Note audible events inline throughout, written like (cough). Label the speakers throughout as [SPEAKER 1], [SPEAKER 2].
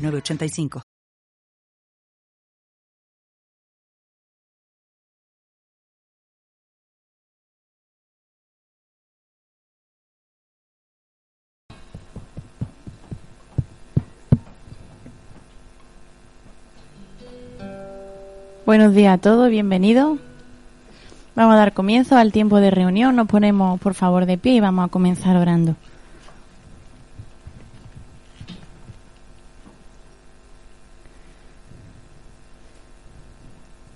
[SPEAKER 1] 985.
[SPEAKER 2] Buenos días a todos, bienvenidos. Vamos a dar comienzo al tiempo de reunión. Nos ponemos, por favor, de pie y vamos a comenzar orando.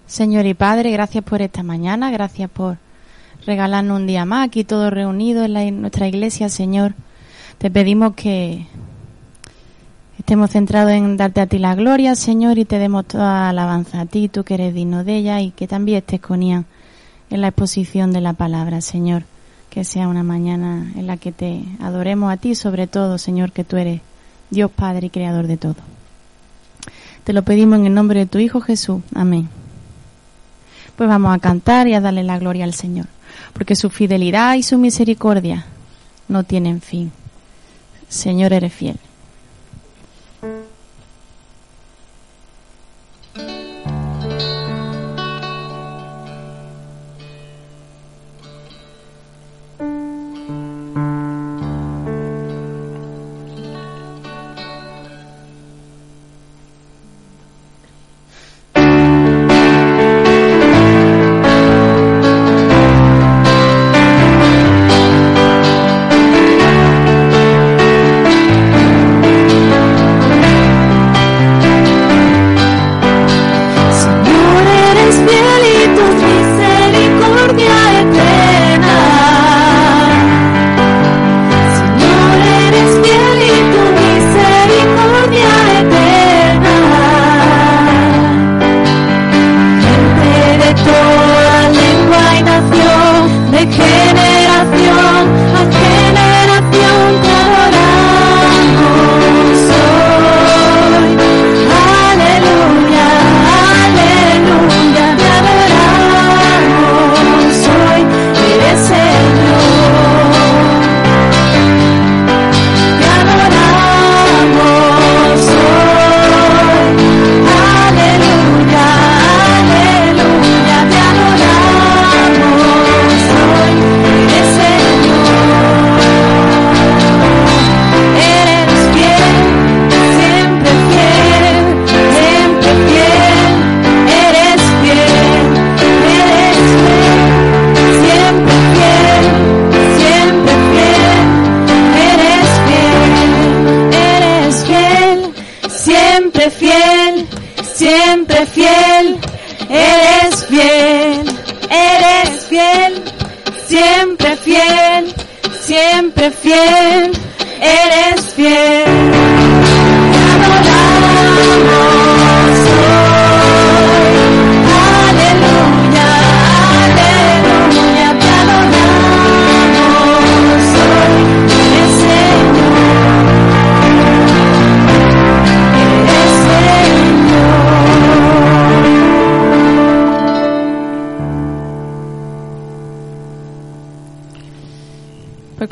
[SPEAKER 2] Señor y Padre, gracias por esta mañana, gracias por regalarnos un día más aquí todos reunidos en, nuestra iglesia, Señor. Te pedimos que estemos centrados en darte a ti la gloria, Señor, y te demos toda alabanza a ti, tú que eres digno de ella, y que también estés con ella en la exposición de la palabra, Señor. Que sea una mañana en la que te adoremos a ti, sobre todo, Señor, que tú eres Dios Padre y Creador de todo. Te lo pedimos en el nombre de tu Hijo Jesús. Amén pues vamos a cantar y a darle la gloria al Señor, porque su fidelidad y su misericordia no tienen fin. Señor, eres fiel.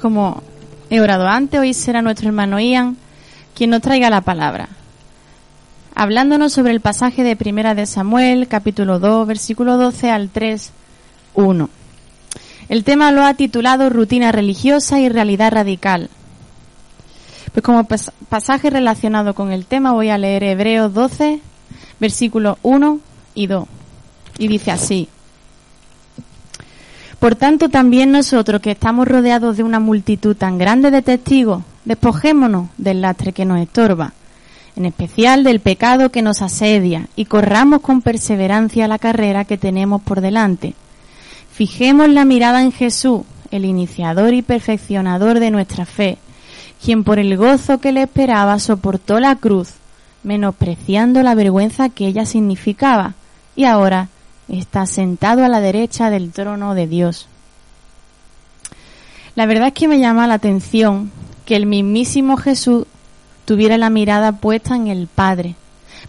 [SPEAKER 2] Como he orado antes, hoy será nuestro hermano Ian quien nos traiga la palabra, hablándonos sobre el pasaje de Primera de Samuel, capítulo 2, versículo 12 al 3, 1. El tema lo ha titulado Rutina religiosa y realidad radical. Pues como pasaje relacionado con el tema voy a leer Hebreos 12, versículos 1 y 2. Y dice así. Por tanto, también nosotros que estamos rodeados de una multitud tan grande de testigos, despojémonos del lastre que nos estorba, en especial del pecado que nos asedia, y corramos con perseverancia la carrera que tenemos por delante. Fijemos la mirada en Jesús, el iniciador y perfeccionador de nuestra fe, quien por el gozo que le esperaba soportó la cruz, menospreciando la vergüenza que ella significaba, y ahora está sentado a la derecha del trono de Dios. La verdad es que me llama la atención que el mismísimo Jesús tuviera la mirada puesta en el Padre,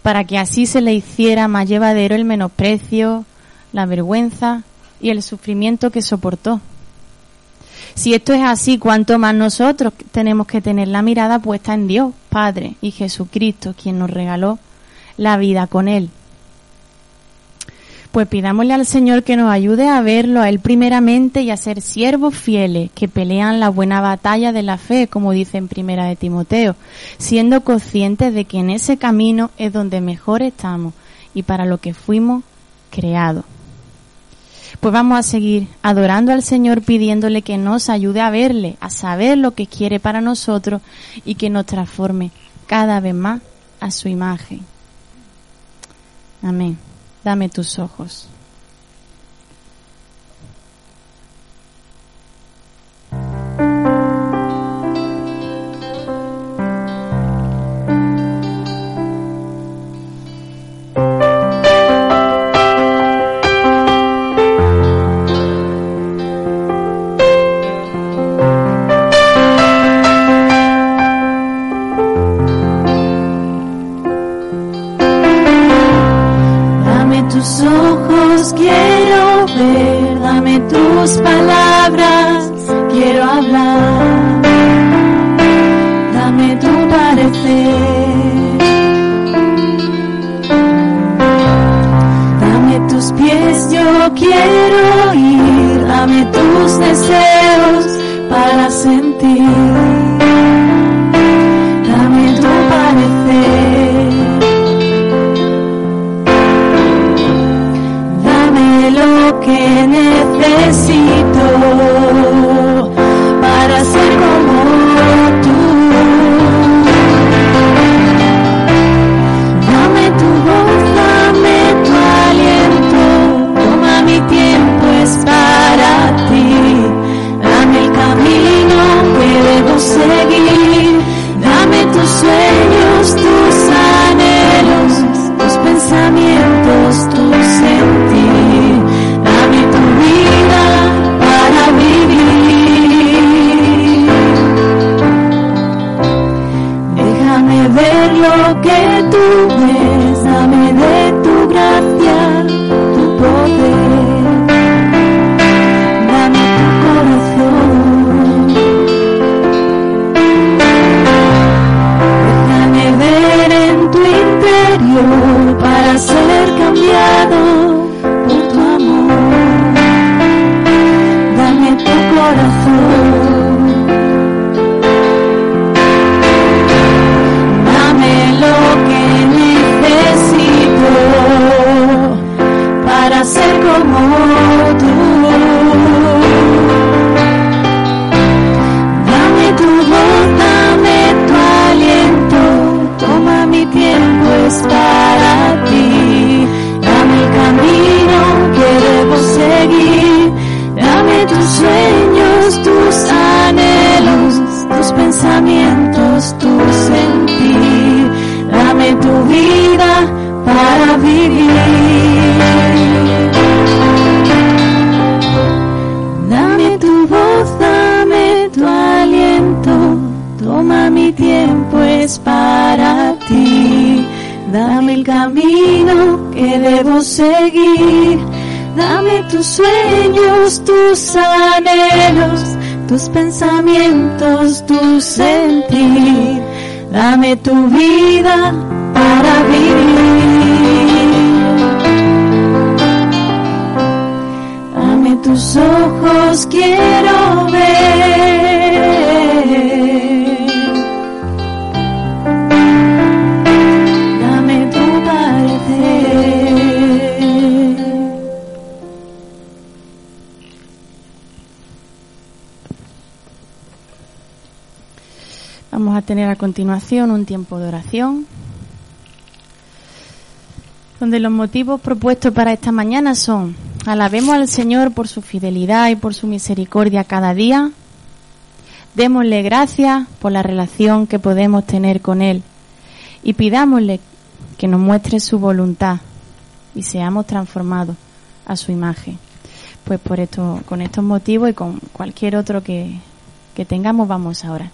[SPEAKER 2] para que así se le hiciera más llevadero el menosprecio, la vergüenza y el sufrimiento que soportó. Si esto es así, ¿cuánto más nosotros tenemos que tener la mirada puesta en Dios, Padre y Jesucristo, quien nos regaló la vida con Él? Pues pidámosle al Señor que nos ayude a verlo a Él primeramente y a ser siervos fieles que pelean la buena batalla de la fe, como dice en Primera de Timoteo, siendo conscientes de que en ese camino es donde mejor estamos y para lo que fuimos creados pues vamos a seguir adorando al Señor pidiéndole que nos ayude a verle, a saber lo que quiere para nosotros y que nos transforme cada vez más a su imagen. Amén. Dame tus ojos. tus ojos quiero ver, dame tus palabras, quiero hablar, dame tu parecer, dame tus pies, yo quiero ir, dame tus deseos para sentir. que necesito para ser como tú. Dame tu voz, dame tu aliento, toma mi tiempo, es para ti. Dame el camino que debo seguir, dame tus sueños, tus anhelos, tus pensamientos, tus guiado. Tus pensamientos, tu sentir. Dame tu vida para vivir. Dame tus ojos, quiero ver. Tener a continuación un tiempo de oración, donde los motivos propuestos para esta mañana son, alabemos al Señor por su fidelidad y por su misericordia cada día, démosle gracias por la relación que podemos tener con Él y pidámosle
[SPEAKER 3] que nos muestre su voluntad y seamos transformados a su imagen. Pues por esto, con estos motivos y con cualquier otro que, que tengamos, vamos ahora.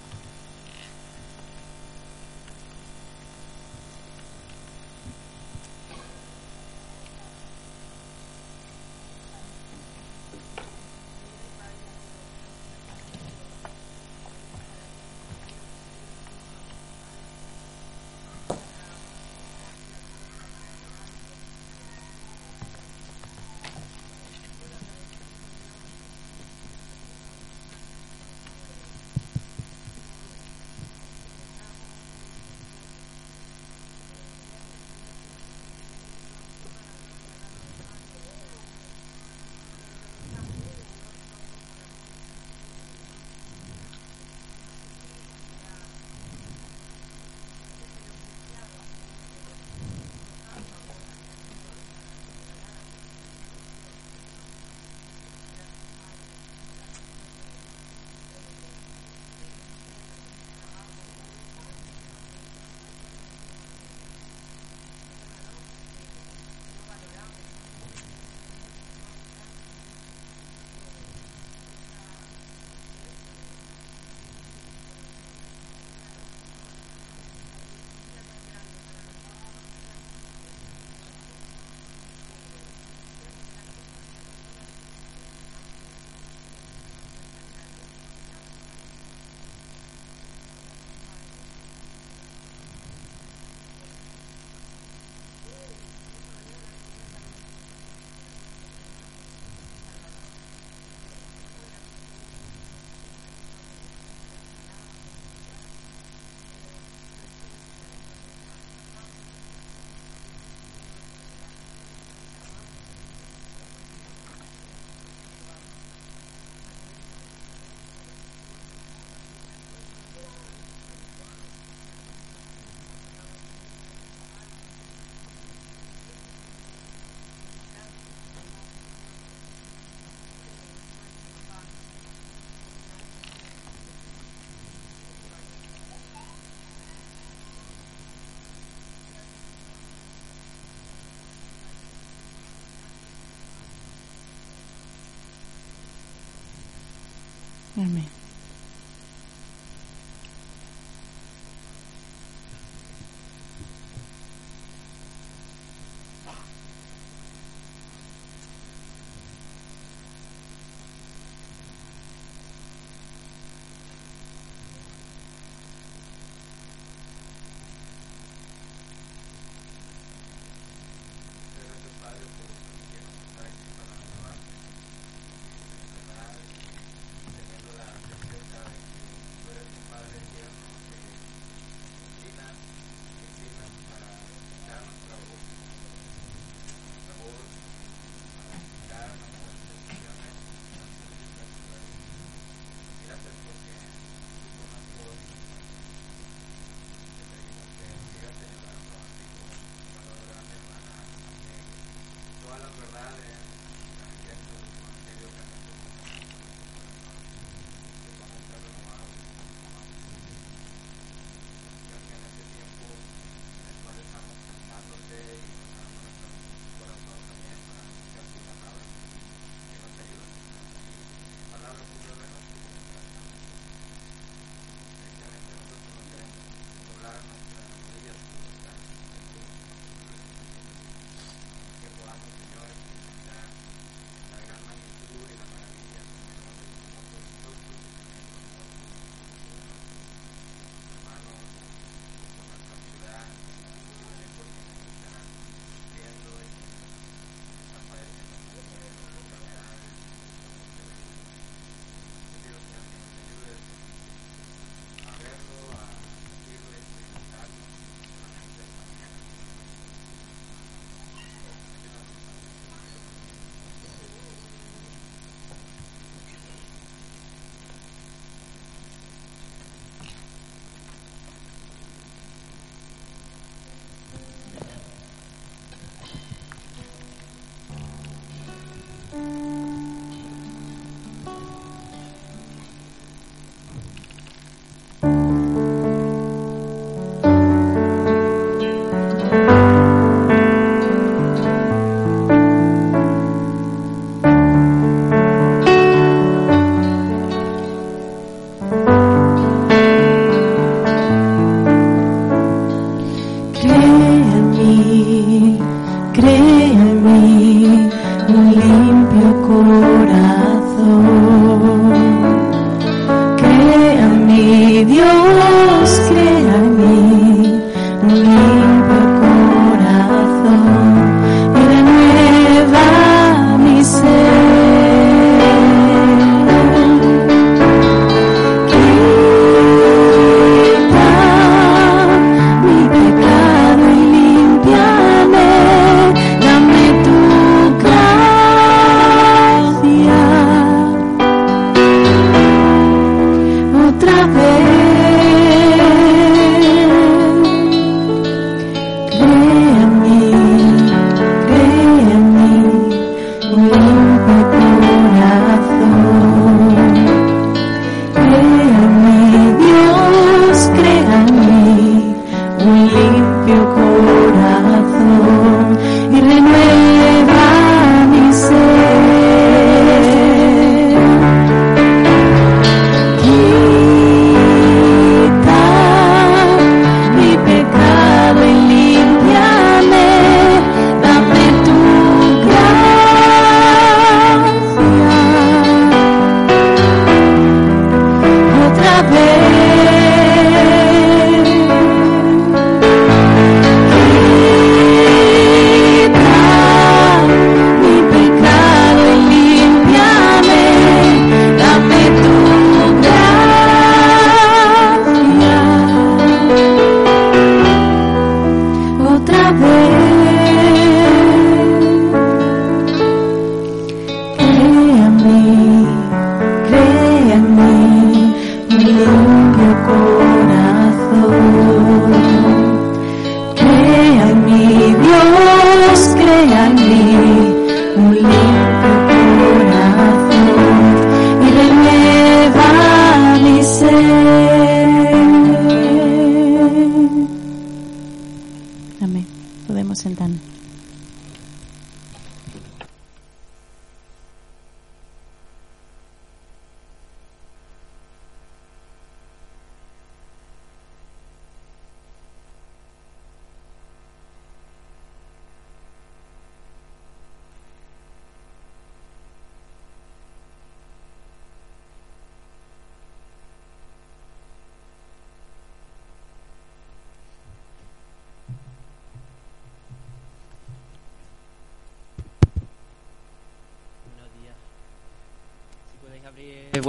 [SPEAKER 3] Amén.
[SPEAKER 2] Mí, crea en mí un limpio corazón.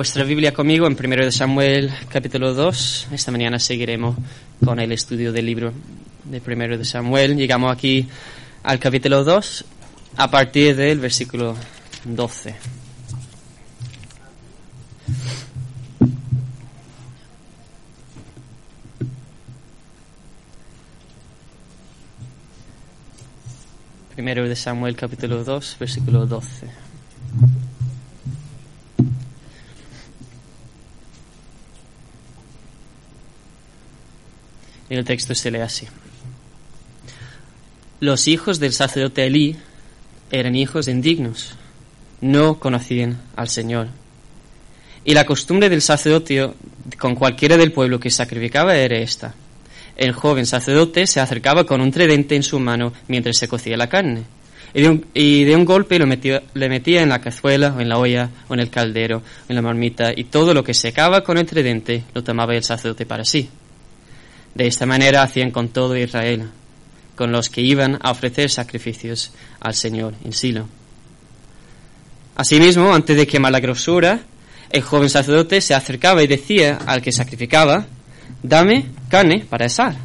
[SPEAKER 4] Vuestra Biblia conmigo en 1 de Samuel capítulo 2. Esta mañana seguiremos con el estudio del libro de 1 de Samuel. Llegamos aquí al capítulo 2 a partir del versículo 12. Primero de Samuel capítulo 2, versículo 12. Y el texto se lee así. Los hijos del sacerdote Elí eran hijos indignos, no conocían al Señor. Y la costumbre del sacerdote con cualquiera del pueblo que sacrificaba era esta. El joven sacerdote se acercaba con un tridente en su mano mientras se cocía la carne. Y de un, y de un golpe lo metía, le metía en la cazuela, o en la olla, o en el caldero, o en la marmita, y todo lo que secaba con el tridente lo tomaba el sacerdote para sí. De esta manera hacían con todo Israel, con los que iban a ofrecer sacrificios al Señor en Silo. Asimismo, antes de quemar la grosura, el joven sacerdote se acercaba y decía al que sacrificaba, dame carne para asar,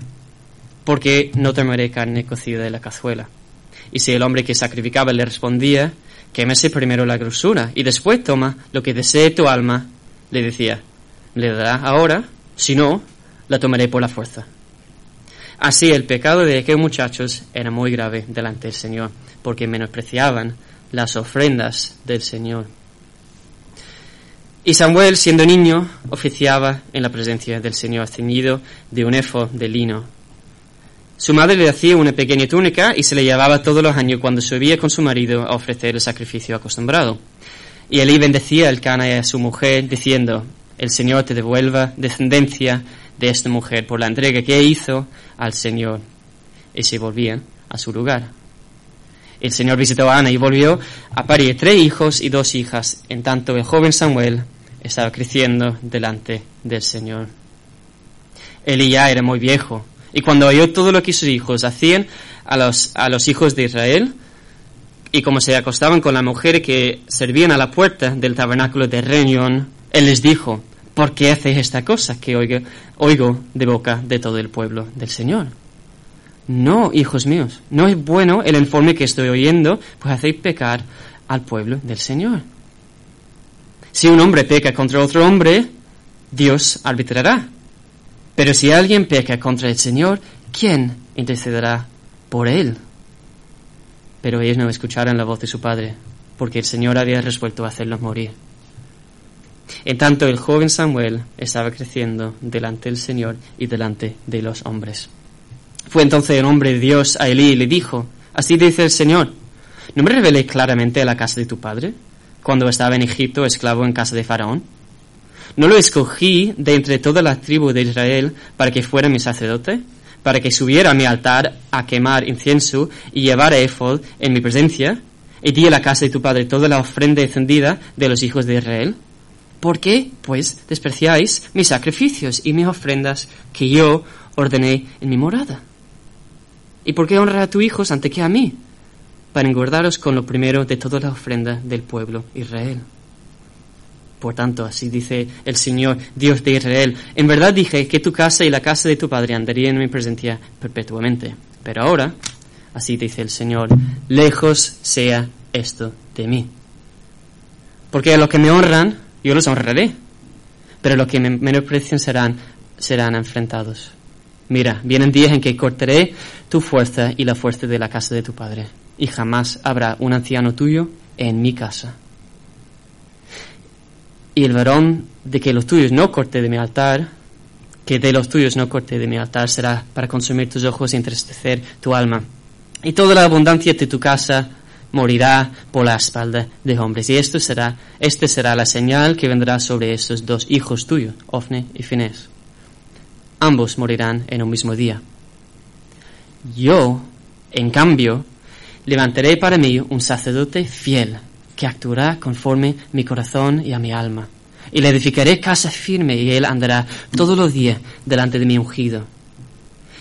[SPEAKER 4] porque no tomaré carne cocida de la cazuela. Y si el hombre que sacrificaba le respondía, quémese primero la grosura y después toma lo que desee tu alma, le decía, le dará ahora, si no, la tomaré por la fuerza. Así el pecado de aquellos muchachos era muy grave delante del Señor, porque menospreciaban las ofrendas del Señor. Y Samuel, siendo niño, oficiaba en la presencia del Señor, ceñido de un efo de lino. Su madre le hacía una pequeña túnica y se le llevaba todos los años cuando subía con su marido a ofrecer el sacrificio acostumbrado. Y Elí bendecía al Cana y a su mujer, diciendo, el Señor te devuelva descendencia de esta mujer por la entrega que hizo al Señor. Y se volvían a su lugar. El Señor visitó a Ana y volvió a parir tres hijos y dos hijas, en tanto el joven Samuel estaba creciendo delante del Señor. Él ya era muy viejo, y cuando oyó todo lo que sus hijos hacían a los, a los hijos de Israel, y como se acostaban con la mujer que servían a la puerta del tabernáculo de Reunión, él les dijo, ¿por qué hacéis esta cosa que oigo, oigo de boca de todo el pueblo del Señor? No, hijos míos, no es bueno el informe que estoy oyendo, pues hacéis pecar al pueblo del Señor. Si un hombre peca contra otro hombre, Dios arbitrará. Pero si alguien peca contra el Señor, ¿quién intercederá por él? Pero ellos no escucharon la voz de su padre, porque el Señor había resuelto hacerlos morir. En tanto el joven Samuel estaba creciendo delante del Señor y delante de los hombres. Fue entonces el hombre de Dios a Elí y le dijo, así dice el Señor, ¿no me revelé claramente a la casa de tu padre, cuando estaba en Egipto esclavo en casa de Faraón? ¿No lo escogí de entre toda la tribu de Israel para que fuera mi sacerdote? ¿Para que subiera a mi altar a quemar incienso y llevara efod en mi presencia? ¿Y di a la casa de tu padre toda la ofrenda encendida de los hijos de Israel? ¿Por qué, pues, despreciáis mis sacrificios y mis ofrendas que yo ordené en mi morada? ¿Y por qué honrar a tus hijos ante que a mí? Para engordaros con lo primero de toda la ofrenda del pueblo Israel. Por tanto, así dice el Señor, Dios de Israel, en verdad dije que tu casa y la casa de tu padre andarían en mi presencia perpetuamente. Pero ahora, así dice el Señor, lejos sea esto de mí. Porque a los que me honran, yo los honraré, pero los que me menosprecian serán, serán enfrentados. Mira, vienen días en que cortaré tu fuerza y la fuerza de la casa de tu padre, y jamás habrá un anciano tuyo en mi casa. Y el varón de que los tuyos no corte de mi altar, que de los tuyos no corte de mi altar, será para consumir tus ojos y entristecer tu alma. Y toda la abundancia de tu casa morirá por la espalda de hombres. Y esto será, este será la señal que vendrá sobre estos dos hijos tuyos, Ofne y Finés ambos morirán en un mismo día. Yo, en cambio, levantaré para mí un sacerdote fiel, que actuará conforme mi corazón y a mi alma. Y le edificaré casa firme y él andará todos los días delante de mi ungido.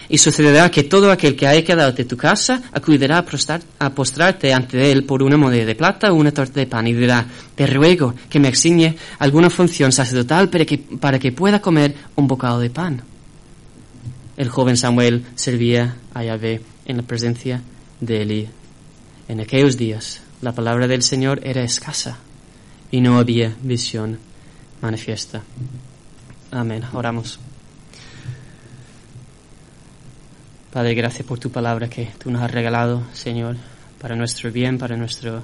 [SPEAKER 4] Y sucederá que todo aquel que haya quedado de tu casa acudirá a, postrarte ante él por una moneda de plata o una torta de pan y dirá, te ruego que me exige alguna función sacerdotal para que, pueda comer un bocado de pan el joven Samuel servía a Yahvé en la presencia de Elí. En aquellos días la palabra del Señor era escasa y no había visión manifiesta. Amén. Oramos. Padre, gracias por tu palabra que tú nos has regalado, Señor, para nuestro bien, para nuestro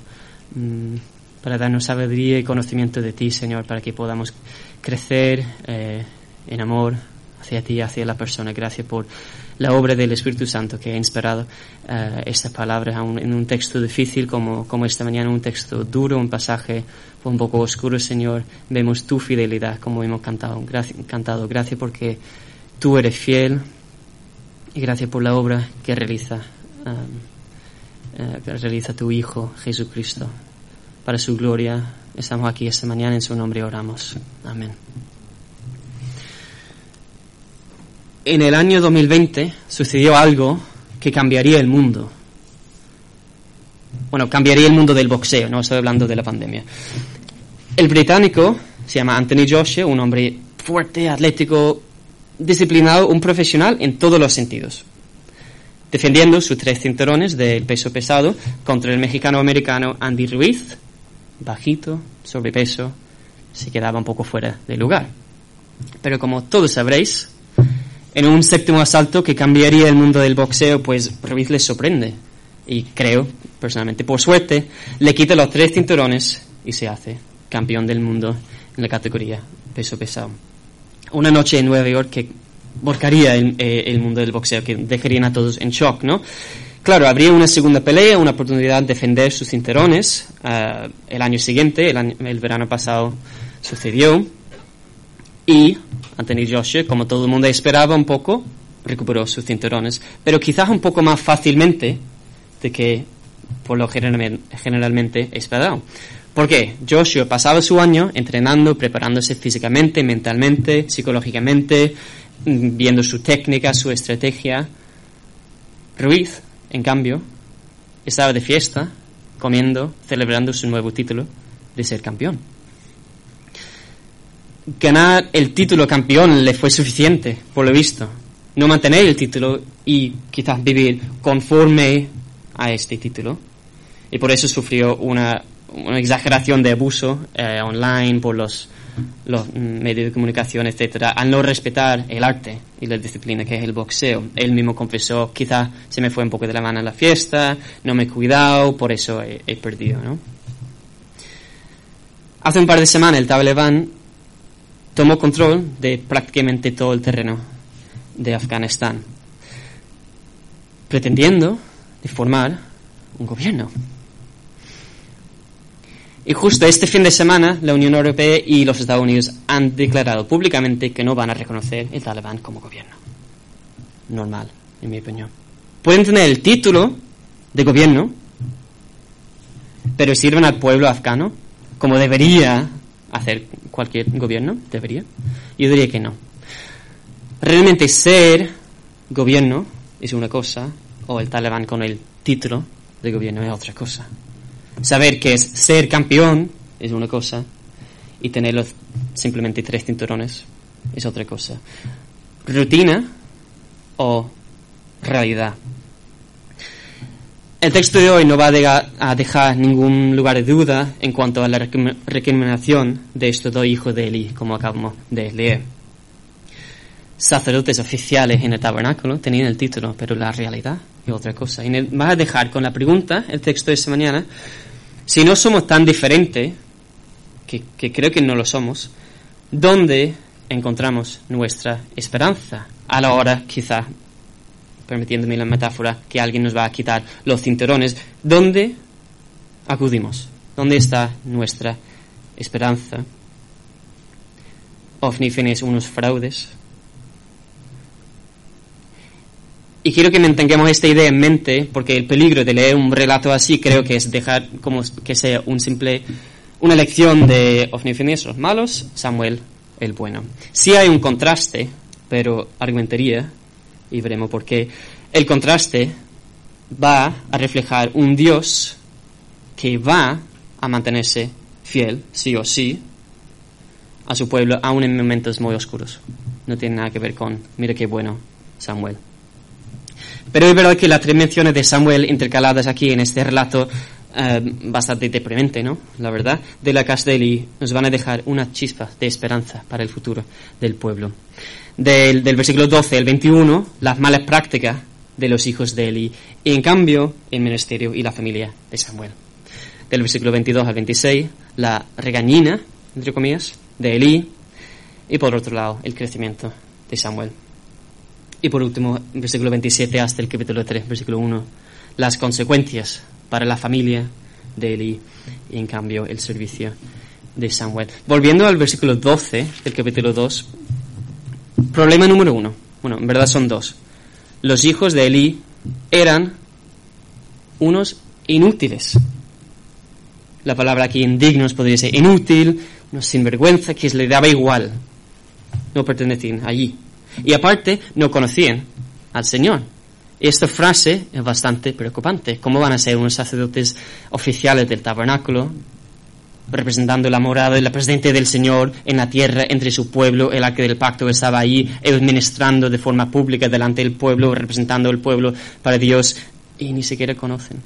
[SPEAKER 4] mm, para darnos sabiduría y conocimiento de ti, Señor, para que podamos crecer eh, en amor, hacia ti, hacia la persona. Gracias por la obra del Espíritu Santo que ha inspirado uh, esta palabra en un texto difícil como, como esta mañana, un texto duro, un pasaje un poco oscuro, Señor. Vemos tu fidelidad como hemos cantado. Gracias, cantado. gracias porque tú eres fiel y gracias por la obra que realiza, um, que realiza tu Hijo Jesucristo. Para su gloria estamos aquí esta mañana, en su nombre oramos. Amén. en el año 2020 sucedió algo que cambiaría el mundo. Bueno, cambiaría el mundo del boxeo, no estoy hablando de la pandemia. El británico se llama Anthony Joshua, un hombre fuerte, atlético, disciplinado, un profesional en todos los sentidos. Defendiendo sus tres cinturones del peso pesado contra el mexicano-americano Andy Ruiz, bajito, sobrepeso, se quedaba un poco fuera de lugar. Pero como todos sabréis, en un séptimo asalto que cambiaría el mundo del boxeo, pues Ruiz le sorprende. Y creo, personalmente, por suerte, le quita los tres cinturones y se hace campeón del mundo en la categoría peso pesado. Una noche en Nueva York que volcaría el, eh, mundo del boxeo, que dejarían a todos en shock, ¿no? Claro, habría una segunda pelea, una oportunidad de defender sus cinturones. Eh, el año siguiente, el, el verano pasado, sucedió. Y Anthony Joshua, como todo el mundo esperaba un poco, recuperó sus cinturones, pero quizás un poco más fácilmente de que por lo generalmente esperado. ¿Por qué? Joshua pasaba su año entrenando, preparándose físicamente, mentalmente, psicológicamente, mm, viendo su técnica, su estrategia. Ruiz, en cambio, estaba de fiesta, comiendo, celebrando su nuevo título de ser campeón. Ganar el título campeón le fue suficiente, por lo visto. No mantener el título y quizás vivir conforme a este título. Y por eso sufrió una una exageración de abuso eh, online por los, los medios de comunicación, etcétera, al no respetar el arte y la disciplina que es el boxeo. Él mismo confesó, quizás se me fue un poco de la mano en la fiesta, no me he cuidado, por eso he, he perdido, ¿no? Hace un par de semanas el Talibán tomó control de prácticamente todo el terreno de Afganistán, pretendiendo formar un gobierno. Y justo este fin de semana, la Unión Europea y los Estados Unidos han declarado públicamente que no van a reconocer el Talibán como gobierno. Normal, en mi opinión. Pueden tener el título de gobierno, pero sirven al pueblo afgano como debería hacer cualquier gobierno. ¿Debería? Yo diría que no. Realmente ser gobierno es una cosa, o el Talibán con el título de gobierno es otra cosa. Saber que es ser campeón es una cosa y tener los simplemente tres cinturones es otra cosa. Rutina o realidad. El texto de hoy no va a dejar ningún lugar de duda en cuanto a la recriminación de estos dos hijos de Eli, como acabamos de leer. Sacerdotes oficiales en el tabernáculo tenían el título, pero la realidad es otra cosa. Y va a dejar con la pregunta, el texto de esta mañana, si no somos tan diferentes, que, creo que no lo somos, ¿dónde encontramos nuestra esperanza? A la hora, quizá, permitiéndome la metáfora, que alguien nos va a quitar los cinturones, ¿dónde acudimos? ¿Dónde está nuestra esperanza? Ofni unos fraudes, Y quiero que mantengamos esta idea en mente, porque el peligro de leer un relato así creo que es dejar como que sea un simple, una lección de Ofni los malos, Samuel el bueno. Sí hay un contraste, pero argumentaría, y veremos por qué, el contraste va a reflejar un Dios que va a mantenerse fiel, sí o sí, a su pueblo, aun en momentos muy oscuros. No tiene nada que ver con, mira qué bueno, Samuel. Pero es verdad que las tres menciones de Samuel intercaladas aquí en este relato, eh, bastante deprimente, ¿no? La verdad, de la Eli, nos van a dejar una chispa de esperanza para el futuro del pueblo. Del, versículo 12 al 21, las malas prácticas de los hijos de Eli, y en cambio, el ministerio y la familia de Samuel. Del versículo 22 al 26, la regañina, entre comillas, de Eli, y por otro lado, el crecimiento de Samuel. Y por último, versículo 27 hasta el capítulo 3, versículo 1, las consecuencias para la familia de Eli y en cambio el servicio de Samuel. Volviendo al versículo 12 del capítulo 2, problema número uno. Bueno, en verdad son dos. Los hijos de Eli eran unos inútiles. La palabra aquí indignos podría ser inútil, unos sinvergüenza, que les daba igual. No pertenecían allí. Y aparte, no conocían al Señor. Esta frase es bastante preocupante. ¿Cómo van a ser unos sacerdotes oficiales del tabernáculo, representando la morada y la presencia del Señor en la tierra entre su pueblo, el arca del pacto estaba allí, ellos ministrando de forma pública delante del pueblo, representando al pueblo para Dios, y ni siquiera conocen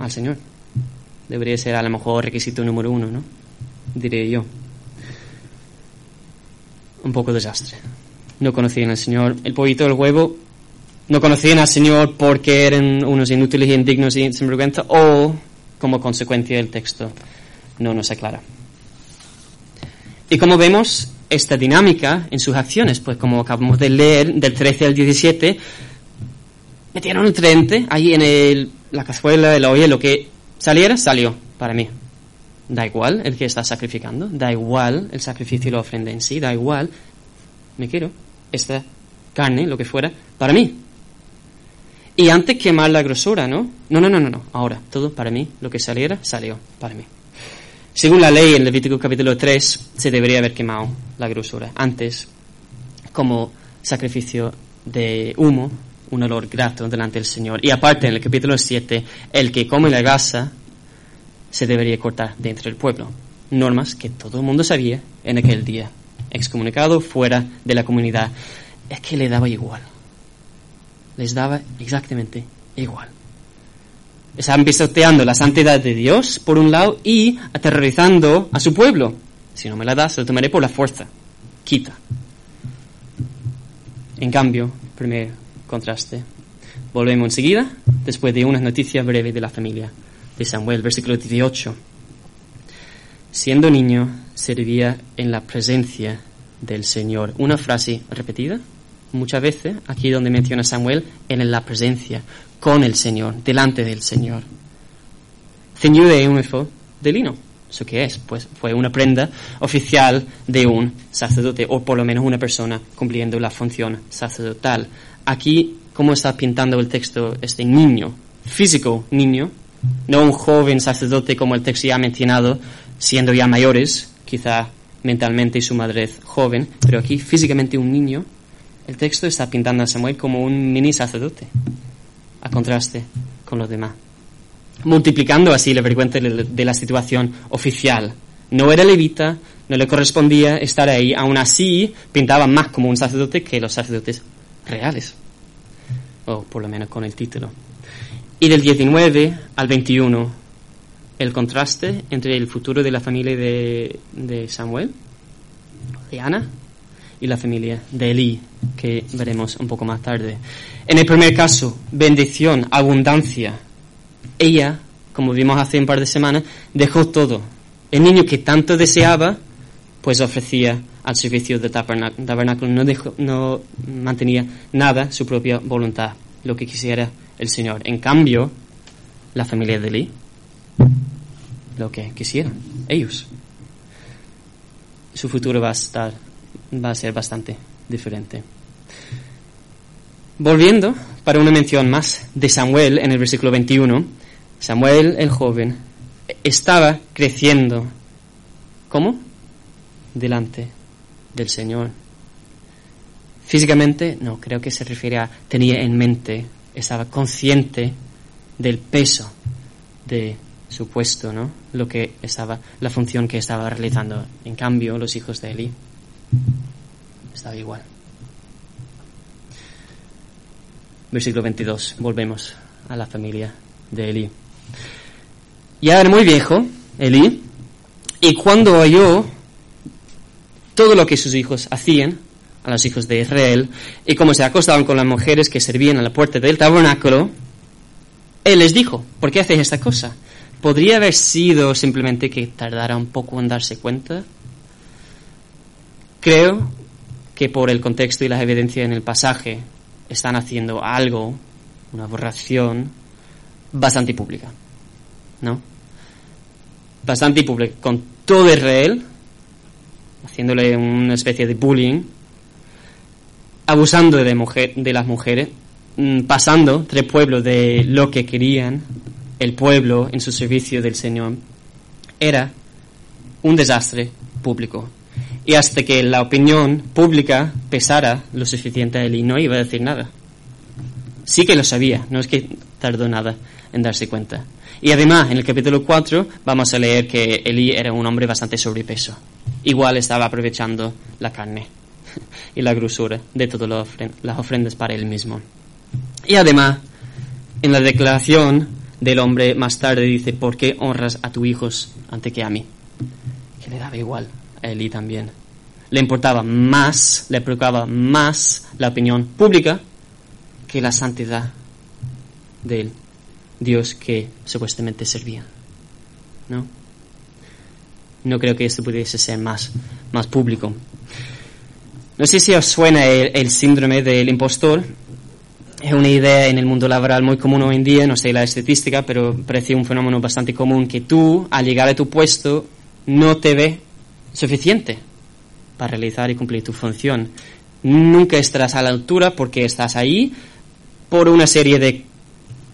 [SPEAKER 4] al Señor? Debería ser a lo mejor requisito número uno, ¿no? Diría yo un poco desastre. No conocían al Señor. El pollito del huevo no conocían al Señor porque eran unos inútiles, indignos y sinvergüenza o como consecuencia del texto no nos aclara. Y como vemos, esta dinámica en sus acciones, pues como acabamos de leer, del 13 al 17, metieron el trente ahí en el, la cazuela, el olla, lo que saliera, salió para mí. Da igual el que está sacrificando, da igual el sacrificio y la ofrenda en sí, da igual. Me quiero esta carne, lo que fuera, para mí. Y antes quemar la grosura, ¿no? No, no, no, no, no. Ahora, todo para mí, lo que saliera, salió para mí. Según la ley en Levítico capítulo 3, se debería haber quemado la grosura antes como sacrificio de humo, un olor grato delante del Señor. Y aparte, en el capítulo 7, el que come la gasa se debería cortar dentro del pueblo. Normas que todo el mundo sabía en aquel día. Excomunicado fuera de la comunidad. Es que le daba igual. Les daba exactamente igual. Estaban pisoteando la santidad de Dios, por un lado, y aterrorizando a su pueblo. Si no me la das, lo tomaré por la fuerza. Quita. En cambio, primer contraste. Volvemos enseguida, después de unas noticias breves de la familia de Samuel, versículo 18. Siendo niño, servía en la presencia del Señor. Una frase repetida muchas veces, aquí donde menciona Samuel, en la presencia, con el Señor, delante del Señor. Ceñido de un de lino. ¿Eso qué es? Pues fue una prenda oficial de un sacerdote, o por lo menos una persona cumpliendo la función sacerdotal. Aquí, ¿cómo está pintando el texto este niño? Físico niño, no un joven sacerdote como el texto ya ha mencionado, siendo ya mayores, quizá mentalmente y su madurez joven, pero aquí físicamente un niño. El texto está pintando a Samuel como un mini sacerdote, a contraste con los demás multiplicando así la vergüenza de la situación oficial. No era levita, no le correspondía estar ahí, aún así pintaba más como un sacerdote que los sacerdotes reales, o por lo menos con el título. Y del 19 al 21, el contraste entre el futuro de la familia de, de Samuel, de Ana, y la familia de Elí, que veremos un poco más tarde. En el primer caso, bendición, abundancia, ella, como vimos hace un par de semanas, dejó todo. El niño que tanto deseaba, pues ofrecía al servicio del tabernáculo, no, no mantenía nada su propia voluntad, lo que quisiera el Señor. En cambio, la familia de Lee, lo que quisieran, ellos. Su futuro va a estar, va a ser bastante diferente. Volviendo para una mención más de Samuel en el versículo 21, Samuel el joven estaba creciendo. ¿Cómo? Delante del Señor. Físicamente, no, creo que se refiere a tenía en mente, estaba consciente del peso de su puesto, ¿no? Lo que estaba, la función que estaba realizando. En cambio, los hijos de Eli estaba igual. Versículo 22, volvemos a la familia de Eli. Ya era muy viejo, Elí, y cuando oyó todo lo que sus hijos hacían, a los hijos de Israel, y cómo se acostaban con las mujeres que servían a la puerta del tabernáculo, él les dijo, ¿por qué hacéis esta cosa? ¿Podría haber sido simplemente que tardara un poco en darse cuenta? Creo que por el contexto y las evidencias en el pasaje están haciendo algo, una aberración, bastante pública. ¿no? Bastante público, con todo Israel, haciéndole una especie de bullying, abusando de, las mujeres, mm, pasando tres pueblos de lo que querían el pueblo en su servicio del Señor, era un desastre público. Y hasta que la opinión pública pesara lo suficiente él no iba a decir nada. Sí que lo sabía, no es que tardó nada en darse cuenta. Y además, en el capítulo 4 vamos a leer que Elí era un hombre bastante sobrepeso. Igual estaba aprovechando la carne (laughs) y la grosura de todas las ofrendas para él mismo. Y además, en la declaración del hombre más tarde dice, ¿por qué honras a tus hijos antes que a mí? Que le daba igual a Elí también. Le importaba más, le preocupaba más la opinión pública que la santidad de él. Dios que supuestamente servía. ¿No? No creo que esto pudiese ser más, más público. No sé si os suena el, síndrome del impostor. Es una idea en el mundo laboral muy común hoy en día, no sé la estadística, pero parece un fenómeno bastante común que tú, al llegar a tu puesto, no te ves suficiente para realizar y cumplir tu función. Nunca estarás a la altura porque estás ahí por una serie de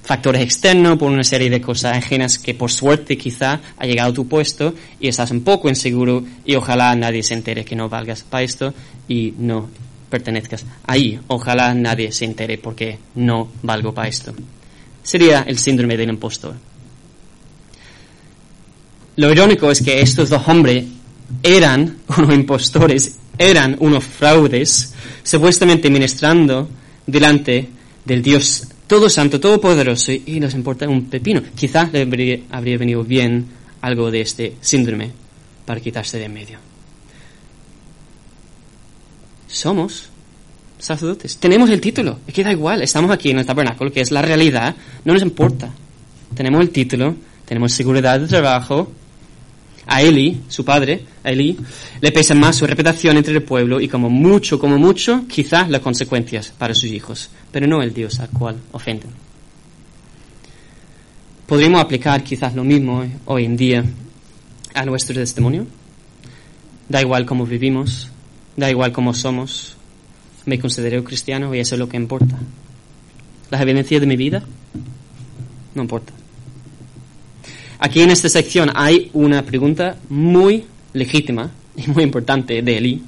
[SPEAKER 4] factores externos, por una serie de cosas ajenas que por suerte quizá ha llegado a tu puesto y estás un poco inseguro y ojalá nadie se entere que no valgas para esto y no pertenezcas ahí. Ojalá nadie se entere porque no valgo para esto. Sería el síndrome del impostor. Lo irónico es que estos dos hombres eran unos impostores, eran unos fraudes, supuestamente ministrando delante del Dios todo santo, todopoderoso, y nos importa un pepino. Quizás le habría, habría venido bien algo de este síndrome para quitarse de en medio. Somos sacerdotes. Tenemos el título. Es que da igual. Estamos aquí en el tabernáculo, que es la realidad. No nos importa. Tenemos el título, tenemos seguridad de trabajo, a Eli, su padre, a Eli, le pesa más su reputación entre el pueblo y como mucho, como mucho, quizás las consecuencias para sus hijos, pero no el Dios al cual ofenden. ¿Podríamos aplicar quizás lo mismo hoy en día a nuestro testimonio? Da igual cómo vivimos, da igual cómo somos, me considero cristiano y eso es lo que importa. ¿Las evidencias de mi vida? No importa. Aquí en esta sección hay una pregunta muy legítima y muy importante de Eli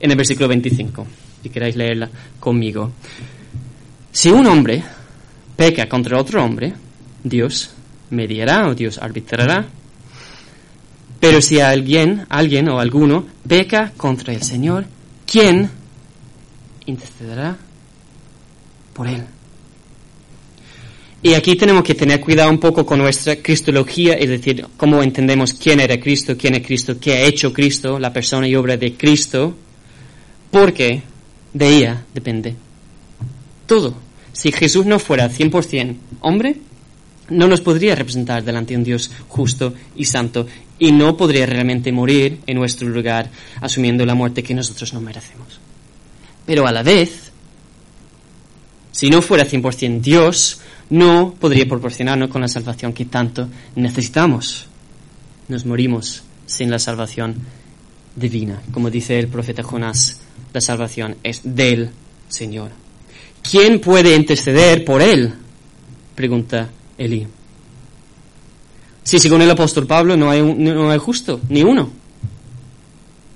[SPEAKER 4] en el versículo 25. Si queréis leerla conmigo. Si un hombre peca contra otro hombre, Dios mediará o Dios arbitrará. Pero si alguien, alguien o alguno peca contra el Señor, ¿quién intercederá por él? Y aquí tenemos que tener cuidado un poco con nuestra cristología, es decir, cómo entendemos quién era Cristo, quién es Cristo, qué ha hecho Cristo, la persona y obra de Cristo, porque de ella depende todo. Si Jesús no fuera 100% hombre, no nos podría representar delante de un Dios justo y santo y no podría realmente morir en nuestro lugar asumiendo la muerte que nosotros no merecemos. Pero a la vez, si no fuera 100% Dios, no podría proporcionarnos con la salvación que tanto necesitamos. Nos morimos sin la salvación divina. Como dice el profeta Jonás, la salvación es del Señor. ¿Quién puede interceder por él? Pregunta Elí. Si según el apóstol Pablo no hay, no hay justo, ni uno.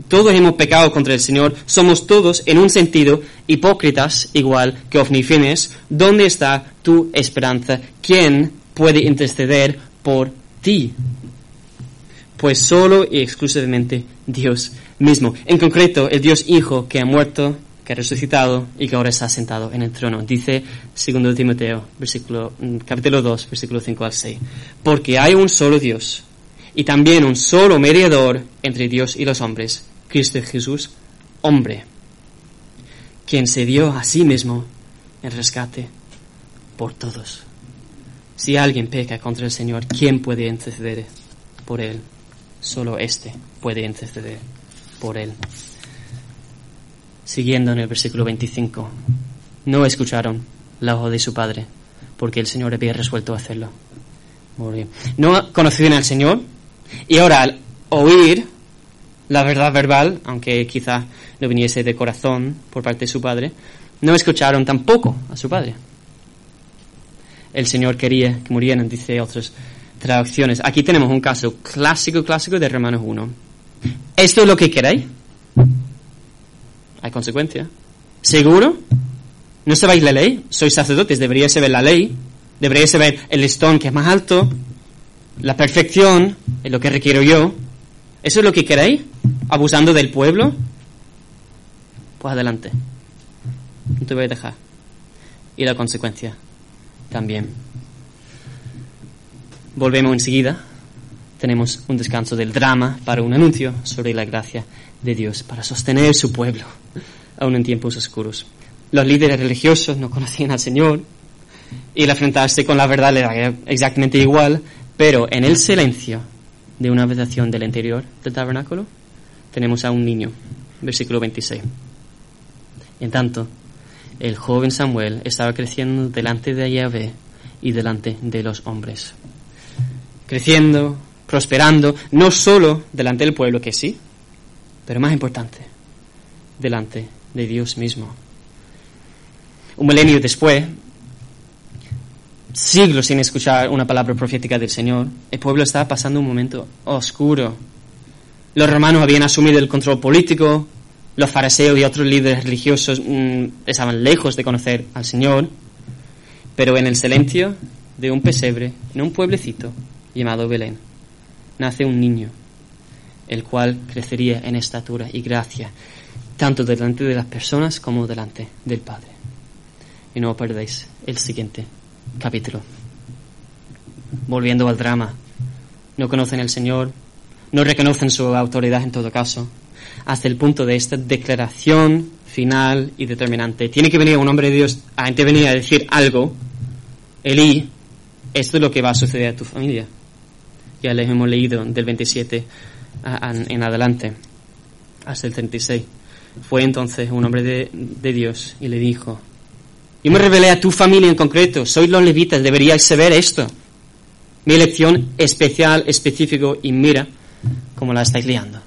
[SPEAKER 4] Todos hemos pecado contra el Señor, somos todos, en un sentido, hipócritas, igual que Ofnifines. ¿Dónde está tu esperanza? ¿Quién puede interceder por ti? Pues solo y exclusivamente Dios mismo. En concreto, el Dios Hijo que ha muerto, que ha resucitado y que ahora está sentado en el trono. Dice 2 Timoteo, versículo, mm, capítulo 2, versículo 5 al 6. Porque hay un solo Dios y también un solo mediador entre Dios y los hombres, Cristo Jesús, hombre, quien se dio a sí mismo en rescate por todos. Si alguien peca contra el Señor, ¿quién puede interceder por él? Solo éste puede interceder por él. Siguiendo en el versículo 25, no escucharon la voz de su padre, porque el Señor había resuelto hacerlo. No conocían al Señor, y ahora al oír la verdad verbal, aunque quizá no viniese de corazón por parte de su padre, no escucharon tampoco a su padre. El Señor quería que murieran, dice otras traducciones. Aquí tenemos un caso clásico, clásico de Romanos 1. ¿Esto es lo que queréis? Hay consecuencia. ¿Seguro? ¿No sabéis la ley? Sois sacerdotes, deberíais saber la ley, deberíais saber el listón que es más alto, la perfección es lo que requiero yo. ¿Eso es lo que queréis? ¿Abusando del pueblo? Pues adelante. No te voy a dejar. Y la consecuencia también. Volvemos enseguida. Tenemos un descanso del drama para un anuncio sobre la gracia de Dios para sostener su pueblo, aún en tiempos oscuros. Los líderes religiosos no conocían al Señor y el enfrentarse con la verdad le da exactamente igual pero en el silencio de una habitación del interior del tabernáculo tenemos a un niño, versículo 26. En tanto, el joven Samuel estaba creciendo delante de Yahvé y delante de los hombres. Creciendo, prosperando, no solo delante del pueblo, que sí, pero más importante, delante de Dios mismo. Un milenio después, siglos sin escuchar una palabra profética del Señor. El pueblo estaba pasando un momento oscuro. Los romanos habían asumido el control político, los fariseos y otros líderes religiosos mm, estaban lejos de conocer al Señor, pero en el silencio de un pesebre, en un pueblecito llamado Belén, nace un niño, el cual crecería en estatura y gracia, tanto delante de las personas como delante del Padre. Y no perdéis el siguiente capítulo. Volviendo al drama, no conocen al Señor, no reconocen su autoridad en todo caso, hasta el punto de esta declaración final y determinante. Tiene que venir un hombre de Dios a intervenir a decir algo. Elí, esto es lo que va a suceder a tu familia. Ya les hemos leído del 27 en adelante hasta el 36. Fue entonces un hombre de, de Dios y le dijo, yo me revelé a tu familia en concreto, sois los levitas, deberíais saber esto. Mi elección especial, específico, y mira cómo la estáis liando.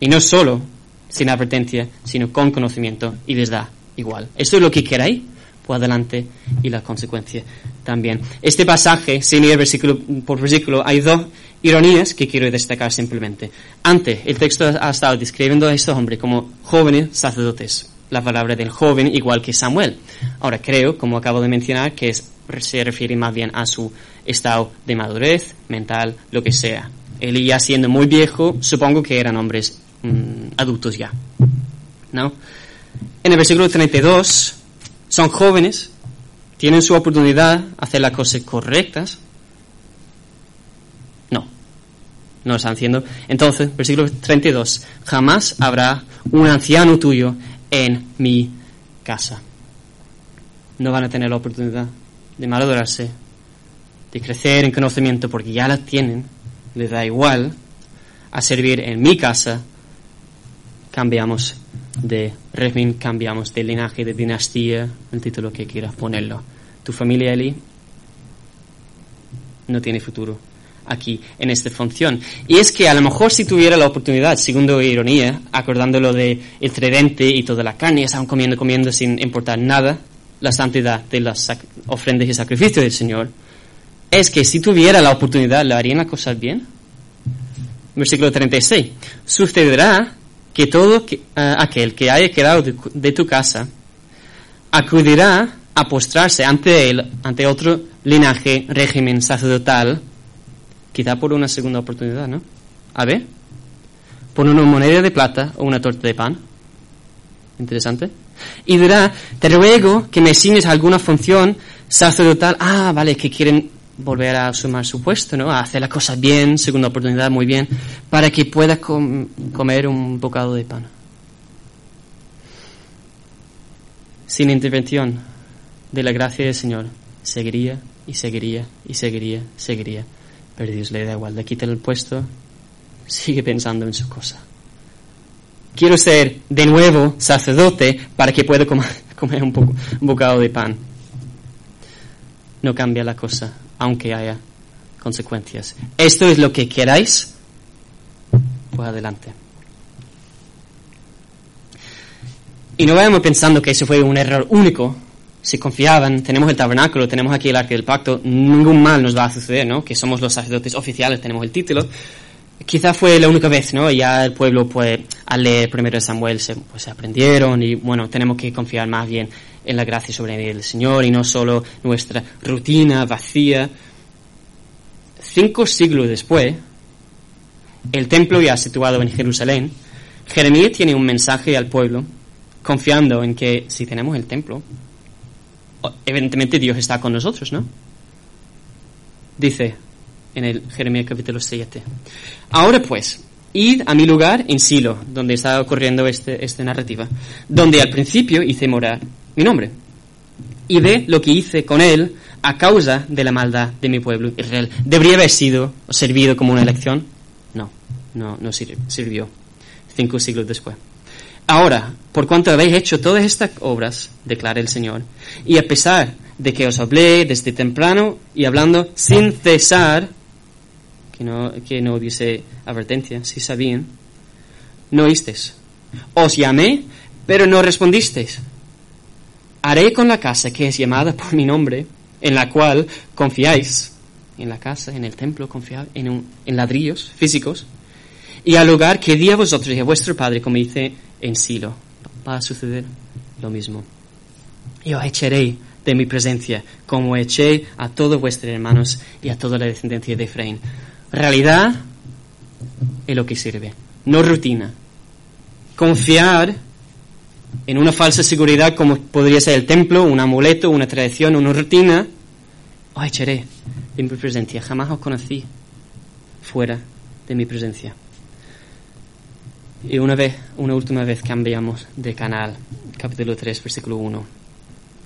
[SPEAKER 4] Y no solo sin advertencia, sino con conocimiento, y les da igual. ¿Esto es lo que queráis? Pues adelante, y la consecuencia también. Este pasaje, sin ir versículo por versículo, hay dos ironías que quiero destacar simplemente. Antes, el texto ha estado describiendo a estos hombres como jóvenes sacerdotes la palabra del joven igual que Samuel. Ahora creo, como acabo de mencionar, que se refiere más bien a su estado de madurez mental, lo que sea. Él ya siendo muy viejo, supongo que eran hombres mm, adultos ya. ¿No? En el versículo 32, son jóvenes, tienen su oportunidad hacer las cosas correctas. No, no lo están haciendo. Entonces, versículo 32, jamás habrá un anciano tuyo en mi casa. No van a tener la oportunidad de madurarse, de crecer en conocimiento porque ya la tienen, les da igual a servir en mi casa. Cambiamos de régimen, cambiamos de linaje, de dinastía, el título que quieras ponerlo. Tu familia, Eli, no tiene futuro aquí en esta función. Y es que a lo mejor si tuviera la oportunidad, segundo ironía, acordándolo de el tridente y toda la carne, estaban comiendo, comiendo sin importar nada, la santidad de las ofrendas y sacrificios del Señor, es que si tuviera la oportunidad, ¿le harían las cosas bien? Versículo 36. Sucederá que todo eh, aquel que haya quedado de, tu casa acudirá a postrarse ante él, ante otro linaje, régimen sacerdotal, quizá por una segunda oportunidad, ¿no? A ver, por una moneda de plata o una torta de pan. Interesante. Y dirá, te ruego que me asignes alguna función sacerdotal. Ah, vale, que quieren volver a sumar su puesto, ¿no? A hacer las cosas bien, segunda oportunidad, muy bien, para que pueda comer un bocado de pan. Sin intervención de la gracia del Señor, seguiría y seguiría y seguiría, seguiría pero Dios le da igual, le quita el puesto, sigue pensando en su cosa. Quiero ser de nuevo sacerdote para que pueda (laughs) comer, un, poco, un bocado de pan. No cambia la cosa, aunque haya consecuencias. ¿Esto es lo que queráis? Pues adelante. Y no vayamos pensando que eso fue un error único si confiaban, tenemos el tabernáculo, tenemos aquí el arca del pacto, ningún mal nos va a suceder, ¿no? Que somos los sacerdotes oficiales, tenemos el título. Quizá fue la única vez, ¿no? Ya el pueblo, pues, al leer primero de Samuel, se, pues, aprendieron y, bueno, tenemos que confiar más bien en la gracia sobre el Señor y no solo nuestra rutina vacía. Cinco siglos después, el templo ya situado en Jerusalén, Jeremías tiene un mensaje al pueblo, confiando en que si tenemos el templo, evidentemente Dios está con nosotros, ¿no? Dice en el Jeremías capítulo 7. Ahora pues, id a mi lugar en Silo, donde está ocurriendo este, esta narrativa, donde al principio hice morar mi nombre. Y ve lo que hice con él a causa de la maldad de mi pueblo Israel. ¿Debería haber sido o servido como una elección? No, no, no sirvió. Cinco siglos después. Ahora, por cuanto habéis hecho todas estas obras, declara el Señor, y a pesar de que os hablé desde temprano y hablando sin cesar, que no, que no dice advertencia, si sabían, no oísteis. Os llamé, pero no respondisteis. Haré con la casa que es llamada por mi nombre, en la cual confiáis, en la casa, en el templo, confiáis en, un- en ladrillos físicos, y al lugar que di a vosotros y a vuestro Padre, como dice en Silo, va a suceder lo mismo. Y os echaré de mi presencia, como eché a todos vuestros hermanos y a toda la descendencia de Efraín. Realidad es lo que sirve, no rutina. Confiar en una falsa seguridad como podría ser el templo, un amuleto, una tradición, una rutina, os echaré de mi presencia. Jamás os conocí fuera de mi presencia. Y una vez, una última vez cambiamos de canal, capítulo 3, versículo 1.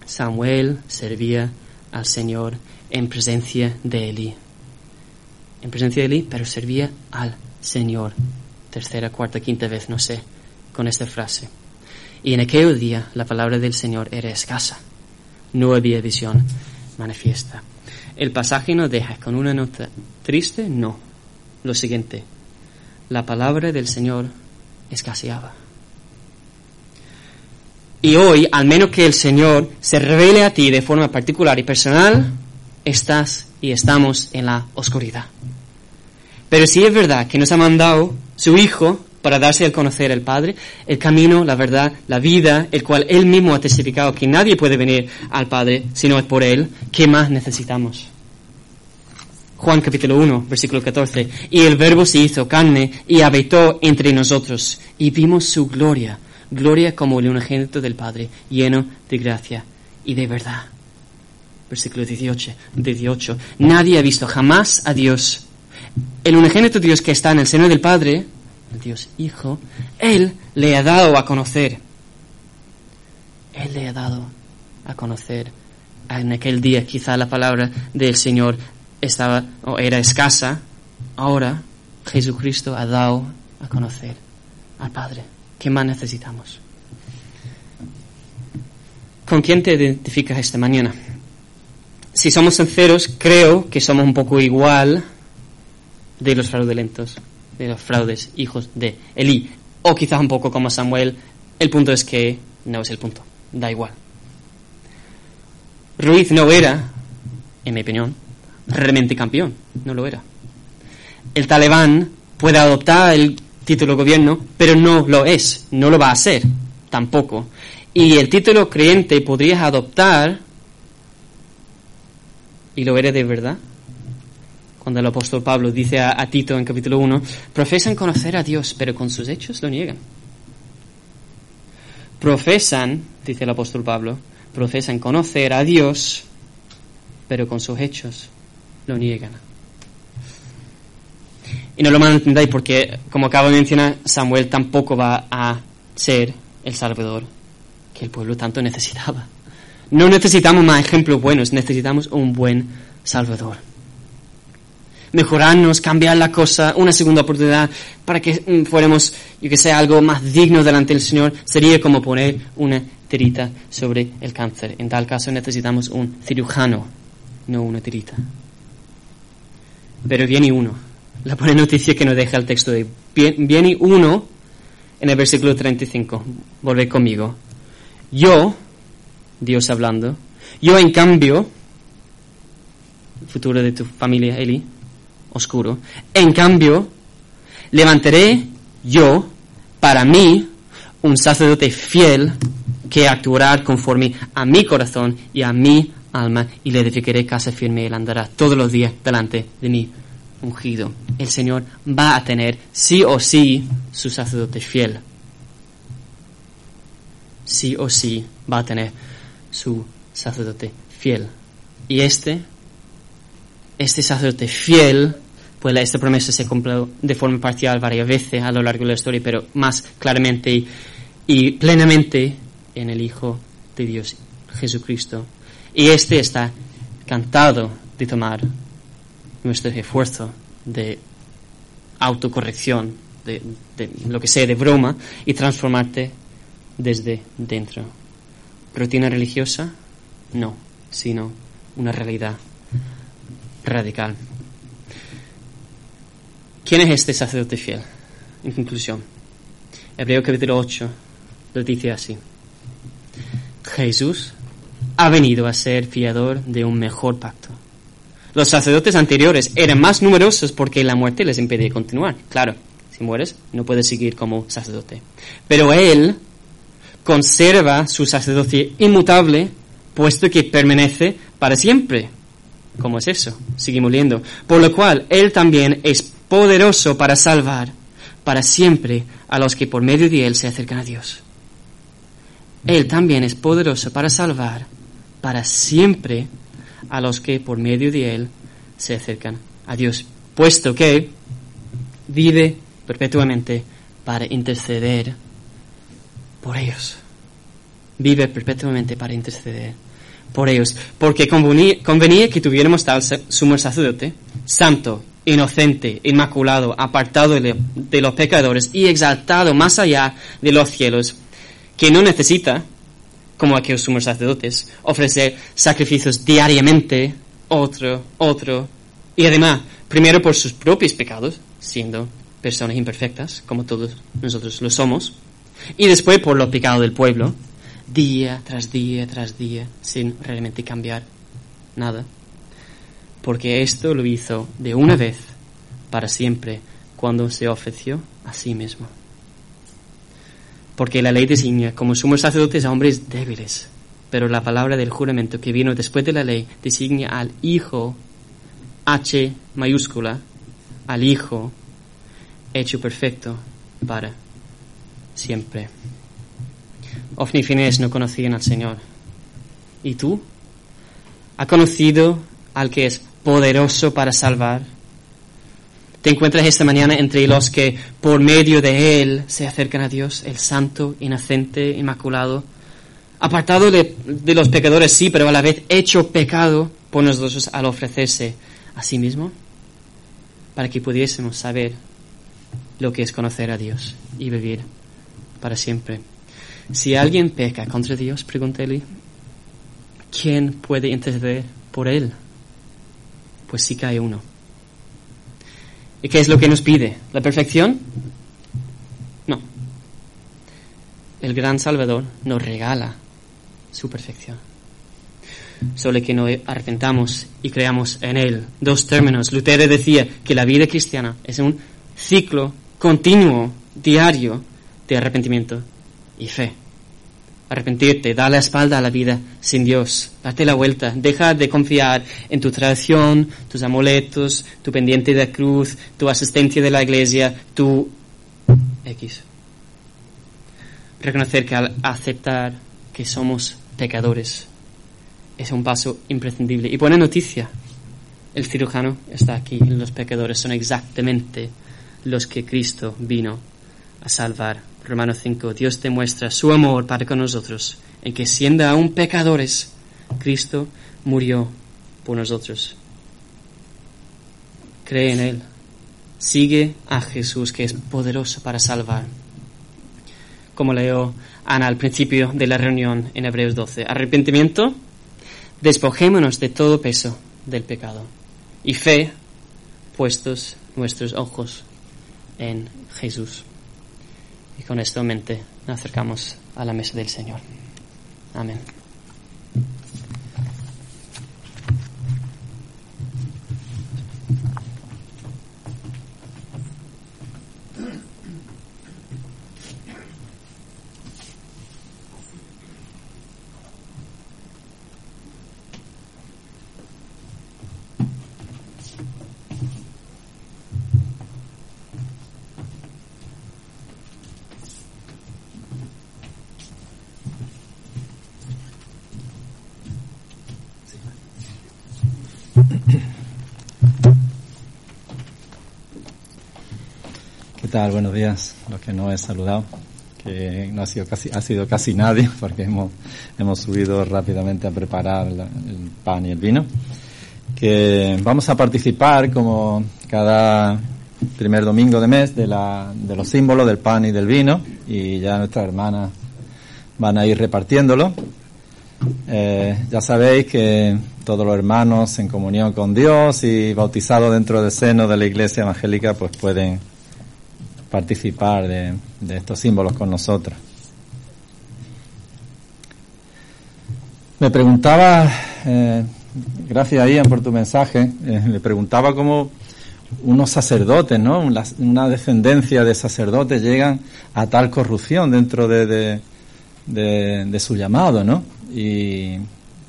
[SPEAKER 4] Samuel servía al Señor en presencia de Elí. En presencia de Elí, pero servía al Señor. Tercera, cuarta, quinta vez, no sé, con esta frase. Y en aquel día la palabra del Señor era escasa. No había visión manifiesta. El pasaje nos deja con una nota triste, no. Lo siguiente, la palabra del Señor escaseaba. Y hoy, al menos que el Señor se revele a ti de forma particular y personal, estás y estamos en la oscuridad. Pero si es verdad que nos ha mandado su Hijo para darse a conocer al Padre, el camino, la verdad, la vida, el cual Él mismo ha testificado que nadie puede venir al Padre si no es por Él, ¿qué más necesitamos? Juan capítulo 1, versículo 14. Y el verbo se hizo carne y habitó entre nosotros y vimos su gloria, gloria como el unigénito del Padre, lleno de gracia y de verdad. Versículo 18, 18. Nadie ha visto jamás a Dios. El unigénito Dios que está en el seno del Padre, el Dios Hijo, Él le ha dado a conocer. Él le ha dado a conocer. En aquel día quizá la palabra del Señor estaba o era escasa. Ahora Jesucristo ha dado a conocer al Padre. ¿Qué más necesitamos? ¿Con quién te identificas esta mañana? Si somos sinceros, creo que somos un poco igual de los fraudulentos, de los fraudes, hijos de Elí. O quizás un poco como Samuel. El punto es que no es el punto. Da igual. Ruiz no era, en mi opinión, realmente campeón. No lo era. El talibán puede adoptar el título gobierno, pero no lo es. No lo va a ser. Tampoco. Y el título creyente podrías adoptar y lo eres de verdad. Cuando el apóstol Pablo dice a, a Tito en capítulo 1, profesan conocer a Dios, pero con sus hechos lo niegan. Profesan, dice el apóstol Pablo, profesan conocer a Dios, pero con sus hechos lo niegan. Y no lo malentendáis porque, como acabo de mencionar, Samuel tampoco va a ser el Salvador que el pueblo tanto necesitaba. No necesitamos más ejemplos buenos, necesitamos un buen Salvador. Mejorarnos, cambiar la cosa, una segunda oportunidad para que mm, fuéramos, yo que sé, algo más digno delante del Señor, sería como poner una tirita sobre el cáncer. En tal caso necesitamos un cirujano, no una tirita. Pero viene uno. La buena noticia que nos deja el texto de viene uno en el versículo 35. Volve conmigo. Yo, Dios hablando, yo en cambio, el futuro de tu familia, Eli, oscuro, en cambio, levantaré yo para mí un sacerdote fiel que actuará conforme a mi corazón y a mi alma y le edificaré casa firme y él andará todos los días delante de mí ungido. El Señor va a tener sí o sí su sacerdote fiel sí o sí va a tener su sacerdote fiel. Y este, este sacerdote fiel, pues esta promesa se cumplió de forma parcial varias veces a lo largo de la historia, pero más claramente y, plenamente en el Hijo de Dios, Jesucristo. Y este está cantado de tomar nuestro esfuerzo de autocorrección, de, lo que sea, de broma, y transformarte desde dentro. ¿Rutina religiosa? No, sino una realidad radical. ¿Quién es este sacerdote fiel? En conclusión, Hebreo capítulo 8 lo dice así. Jesús, ha venido a ser fiador de un mejor pacto. Los sacerdotes anteriores eran más numerosos porque la muerte les impedía continuar. Claro, si mueres, no puedes seguir como sacerdote. Pero él conserva su sacerdocio inmutable, puesto que permanece para siempre. ¿Cómo es eso? Seguimos leyendo. Por lo cual, él también es poderoso para salvar para siempre a los que por medio de él se acercan a Dios. Él también es poderoso para salvar para siempre a los que por medio de él se acercan a Dios, puesto que vive perpetuamente para interceder por ellos. Vive perpetuamente para interceder por ellos, porque convenía, que tuviéramos tal sumo sacerdote, santo, inocente, inmaculado, apartado de, de los pecadores y exaltado más allá de los cielos, que no necesita como aquellos sumos sacerdotes, ofrecer sacrificios diariamente, otro, otro, y además, primero por sus propios pecados, siendo personas imperfectas, como todos nosotros lo somos, y después por los pecados del pueblo, día tras día tras día, sin realmente cambiar nada. Porque esto lo hizo de una vez para siempre cuando se ofreció a sí mismo porque la ley designa como sumos sacerdotes a hombres débiles, pero la palabra del juramento que vino después de la ley designa al Hijo, H mayúscula, al Hijo hecho perfecto para siempre. Ofni y Finés no conocían al Señor. ¿Y tú? ¿Ha conocido al que es poderoso para salvar? Te encuentras esta mañana entre los que por medio de Él se acercan a Dios, el santo, inocente, inmaculado, apartado de, los pecadores, sí, pero a la vez hecho pecado por nosotros al ofrecerse a sí mismo, para que pudiésemos saber lo que es conocer a Dios y vivir para siempre. Si alguien peca contra Dios, pregúntele, ¿quién puede interceder por él? Pues sí que hay uno ¿Y qué es lo que nos pide? ¿La perfección? No. El gran Salvador nos regala su perfección. Solo que nos arrepentamos y creamos en Él. Dos términos. Lutero decía que la vida cristiana es un ciclo continuo, diario, de arrepentimiento y fe arrepentirte, da la espalda a la vida sin Dios, date la vuelta, deja de confiar en tu tradición, tus amuletos, tu pendiente de cruz, tu asistencia de la iglesia, tu X. Reconocer que al aceptar que somos pecadores es un paso imprescindible. Y buena noticia, el cirujano está aquí, los pecadores son exactamente los que Cristo vino a salvar Romanos 5, Dios demuestra su amor para con nosotros en que siendo aún pecadores, Cristo murió por nosotros. Cree en Él. Sigue a Jesús que es poderoso para salvar. Como leo Ana al principio de la reunión en Hebreos 12. Arrepentimiento, despojémonos de todo peso del pecado. Y fe, puestos nuestros ojos en Jesús. Y con esto en mente nos acercamos a la mesa del Señor. Amén.
[SPEAKER 5] Buenos días, los que no he saludado, que no ha sido casi, ha sido casi nadie, (laughs) porque hemos, hemos subido rápidamente a preparar el pan y el vino. Que vamos a participar como cada primer domingo de mes de, la, de los símbolos del pan y del vino, y ya nuestras hermanas van a ir repartiéndolo. Eh, ya sabéis que todos los hermanos en comunión con Dios y bautizados dentro del seno de la Iglesia Evangélica pues pueden participar de, estos símbolos con nosotros. Me preguntaba, eh, gracias Ian por tu mensaje, eh, me preguntaba cómo unos sacerdotes, ¿no? Una, descendencia de sacerdotes llegan a tal corrupción dentro de, de, su llamado, ¿no? Y,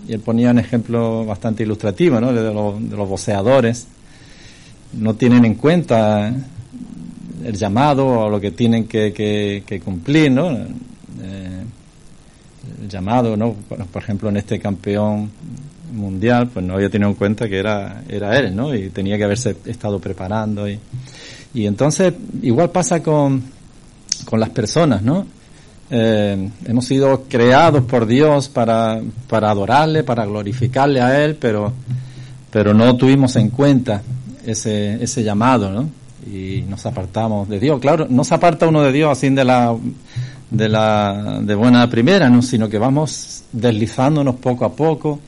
[SPEAKER 5] él ponía un ejemplo bastante ilustrativo, ¿no? De, los, de los. No tienen en cuenta el llamado o lo que tienen que, que, cumplir, ¿no? Eh, el llamado, ¿no? Por ejemplo, en este campeón mundial, pues no había tenido en cuenta que era, era él, ¿no? Y tenía que haberse estado preparando. Y, y entonces, igual pasa con, con las personas, ¿no? Eh, hemos sido creados por Dios para, para adorarle, para glorificarle a Él, pero, pero no tuvimos en cuenta ese, ese llamado, ¿no? Y nos apartamos de Dios. Claro, no se aparta uno de Dios así de la, de la, de buena primera, ¿no? Sino que vamos deslizándonos poco a poco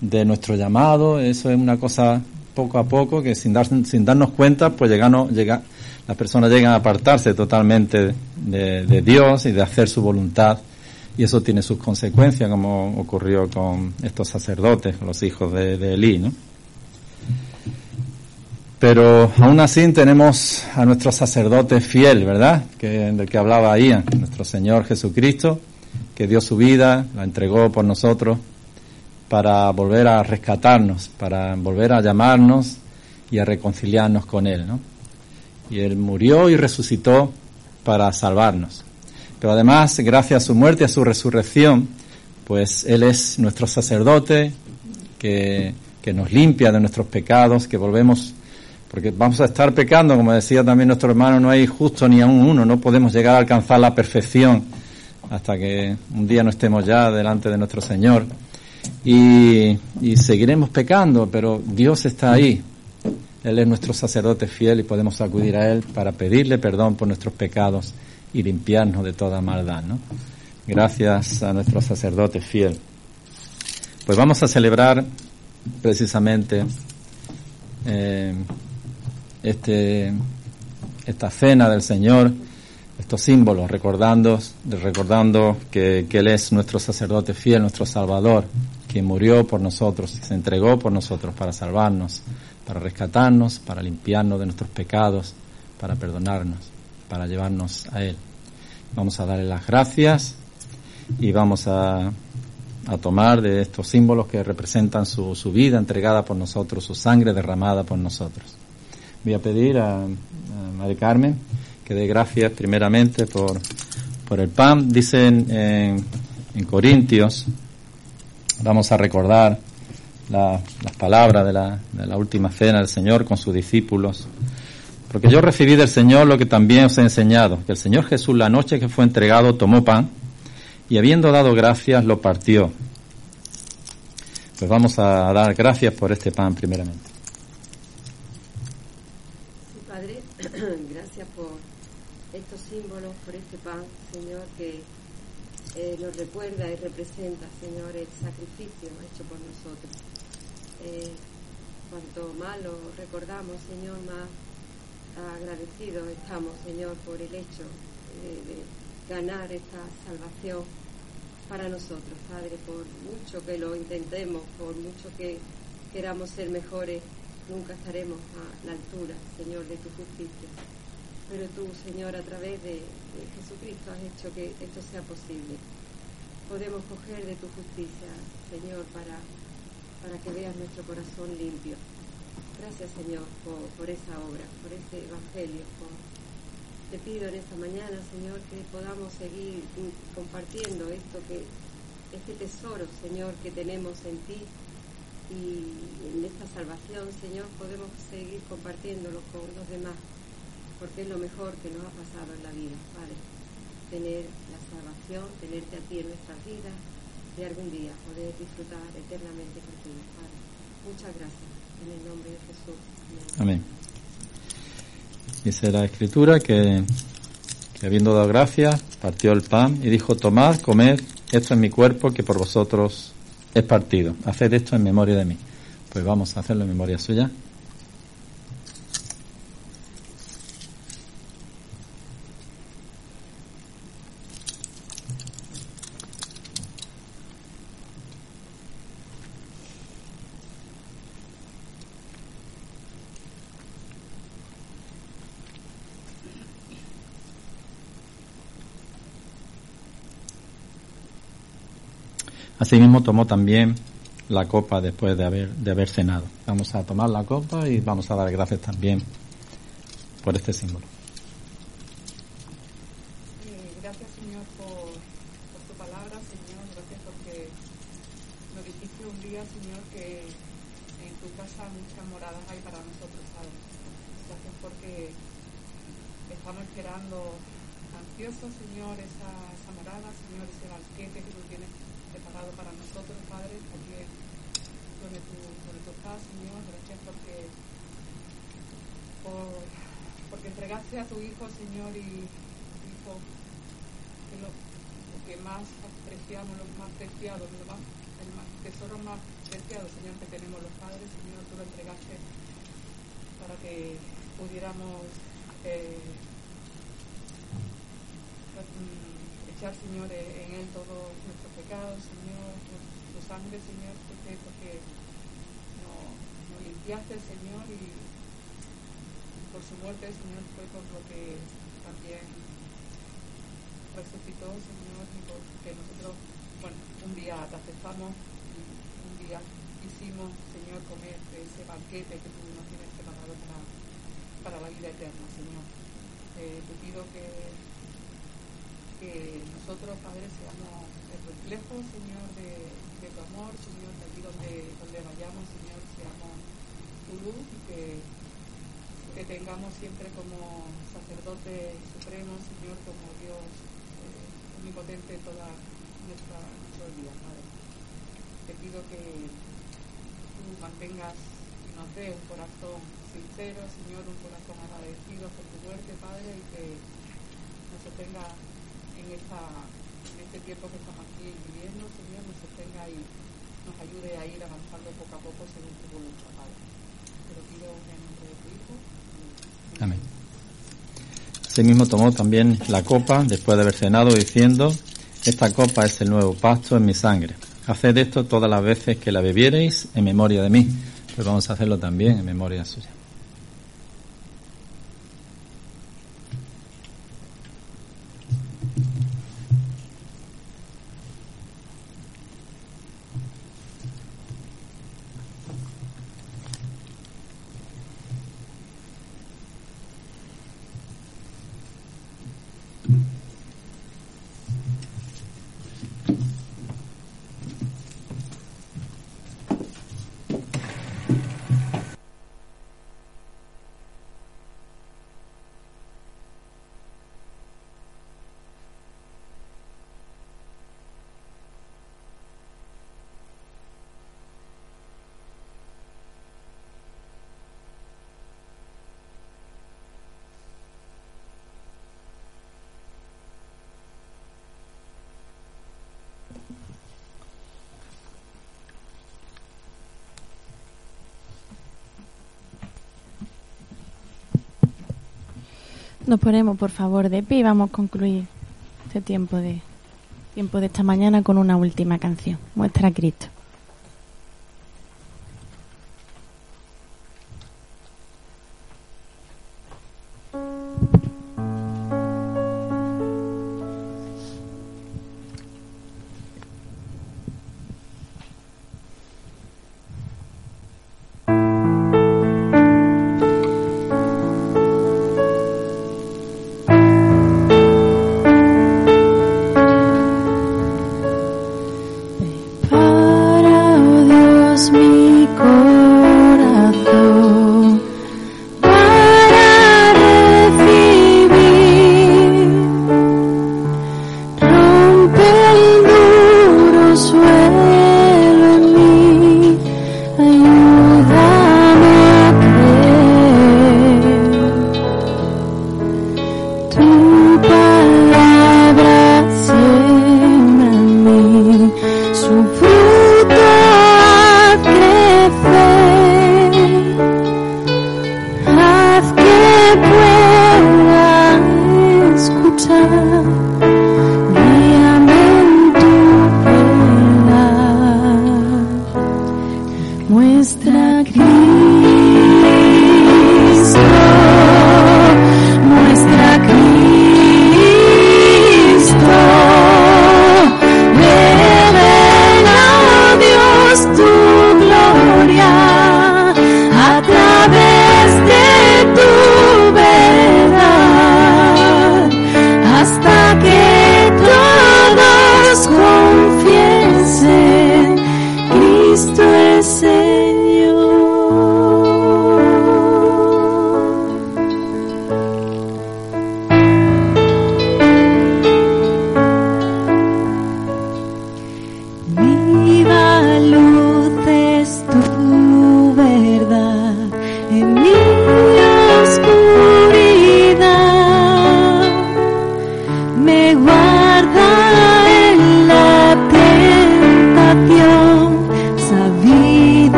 [SPEAKER 5] de nuestro llamado. Eso es una cosa poco a poco que sin, dar, sin darnos cuenta, pues llegamos, llega, las personas llegan a apartarse totalmente de, Dios y de hacer su voluntad. Y eso tiene sus consecuencias, como ocurrió con estos sacerdotes, los hijos de, de Elí, ¿no? Pero aún así tenemos a nuestro sacerdote fiel, ¿verdad? Que, del que hablaba ahí, nuestro Señor Jesucristo, que dio su vida, la entregó por nosotros para volver a rescatarnos, para volver a llamarnos y a reconciliarnos con Él, ¿no? Y Él murió y resucitó para salvarnos. Pero además, gracias a su muerte y a su resurrección, pues Él es nuestro sacerdote que, que nos limpia de nuestros pecados, que volvemos, porque vamos a estar pecando, como decía también nuestro hermano, no hay justo ni aún uno, no podemos llegar a alcanzar la perfección hasta que un día no estemos ya delante de nuestro Señor y, seguiremos pecando, pero Dios está ahí. Él es nuestro sacerdote fiel y podemos acudir a Él para pedirle perdón por nuestros pecados y limpiarnos de toda maldad, ¿no? Gracias a nuestro sacerdote fiel. Pues vamos a celebrar precisamente eh, este, esta cena del Señor estos símbolos, recordando, recordando que, Él es nuestro sacerdote fiel, nuestro Salvador, quien murió por nosotros, se entregó por nosotros para salvarnos, para rescatarnos, para limpiarnos de nuestros pecados, para perdonarnos, para llevarnos a Él. Vamos a darle las gracias y vamos a, a tomar de estos símbolos que representan su, su, vida entregada por nosotros, su sangre derramada por nosotros. Voy a pedir a, a María Carmen que dé gracias primeramente por, por el pan. Dicen en, en Corintios, vamos a recordar las palabras de la, de la última cena del Señor con sus discípulos. Porque yo recibí del Señor lo que también os he enseñado, que el Señor Jesús la noche que fue entregado tomó pan y habiendo dado gracias lo partió. Pues vamos a dar gracias por este pan primeramente.
[SPEAKER 6] Padre, gracias por estos símbolos, por este pan, Señor, que eh, nos recuerda y representa, Señor, el sacrificio hecho por nosotros. Eh, cuanto más lo recordamos, Señor, más agradecidos estamos, Señor, por el hecho de ganar esta salvación para nosotros, Padre, por mucho que lo intentemos, por mucho que queramos ser mejores, nunca estaremos a la altura, Señor, de tu justicia pero tú, Señor, a través de, Jesucristo has hecho que esto sea posible. Podemos coger de tu justicia, Señor, para, para que veas nuestro corazón limpio. Gracias, Señor, por, esa obra, por ese evangelio. te pido en esta mañana, Señor, que podamos seguir compartiendo esto que, este tesoro, Señor, que tenemos en ti y en esta salvación, Señor, podemos seguir compartiéndolo con los demás porque es lo mejor que nos ha pasado en la vida, Padre. Tener la salvación, tenerte a ti en nuestras vidas y algún día poder disfrutar eternamente contigo, Padre. Muchas gracias. En el nombre de Jesús.
[SPEAKER 5] Amén. Dice la Escritura que, que habiendo dado gracias, partió el pan y dijo, tomad, comed, esto es mi cuerpo que por vosotros es partido. Haced esto en memoria de mí. Pues vamos a hacerlo en memoria suya. Asimismo tomó también la copa después de haber, cenado. Vamos a tomar la copa y vamos a dar gracias también por este símbolo.
[SPEAKER 7] Eh, gracias Señor por, por, tu palabra, Señor. Gracias porque nos dijiste un día, Señor, que en tu casa muchas moradas hay para nosotros. Gracias porque estamos esperando ansiosos, Señor, esa, esa morada, Señor, ese banquete que tú tienes preparado para nosotros, Padre, aquí donde tú, donde tú estás, Señor. Gracias porque, por, porque entregaste a tu Hijo, Señor, y Hijo, que lo, que más apreciamos, lo más preciado, lo más, el tesoro más preciado, Señor, que tenemos los padres, Señor, tú lo entregaste para que pudiéramos eh, echar, Señor, en Él todos nuestros pecados, Señor, tu sangre, Señor, porque, no limpiaste, Señor, y por su muerte, Señor, fue por lo que también resucitó, Señor, y porque nosotros, bueno, un día te aceptamos y un día hicimos, Señor, comer de ese banquete que tú nos tienes preparado para, para la vida eterna, Señor. Eh, te pido que que nosotros, Padre, seamos el reflejo, Señor, de, de, tu amor, Señor, de aquí donde, donde vayamos, Señor, seamos tu luz y que, que tengamos siempre como sacerdote supremo, Señor, como Dios eh, omnipotente toda nuestra, nuestra vida, Padre. Te pido que tú mantengas y nos dé un corazón sincero, Señor, un corazón agradecido por tu muerte, Padre, y que nos sostenga en, esta, en este tiempo que estamos aquí viviendo, Señor, nos sostenga y nos ayude a ir avanzando poco a poco según tu voluntad,
[SPEAKER 5] Amén. Asimismo tomó también la copa después de haber cenado diciendo, esta copa es el nuevo pacto en mi sangre. Haced esto todas las veces que la bebiereis en memoria de mí. Pues vamos a hacerlo también en memoria suya.
[SPEAKER 2] Nos ponemos, por favor, de pie y vamos a concluir este tiempo de tiempo de esta mañana con una última canción. Muestra a Cristo.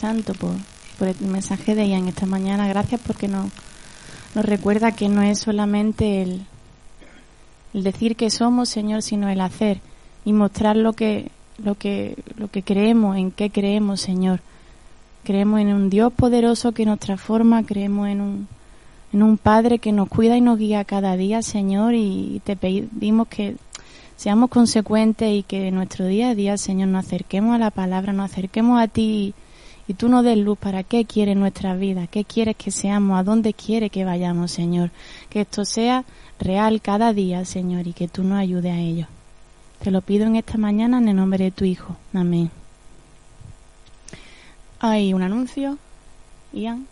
[SPEAKER 8] Santo por, por el mensaje de Ian esta mañana. Gracias porque nos, nos recuerda que no es solamente el, decir que somos, Señor, sino el hacer y mostrar lo que, lo que, lo que creemos, en qué creemos, Señor. Creemos en un Dios poderoso que nos transforma, creemos en un, en un Padre que nos cuida y nos guía cada día, Señor, y te pedimos que seamos consecuentes y que nuestro día a día, Señor, nos acerquemos a la palabra, nos acerquemos a ti y, tú nos des luz para qué quieres nuestra vida, qué quieres que seamos, a dónde quieres que vayamos, Señor. Que esto sea real cada día, Señor, y que tú nos ayudes a ello. Te lo pido en esta mañana en el nombre de tu Hijo. Amén. Hay un anuncio, Ian.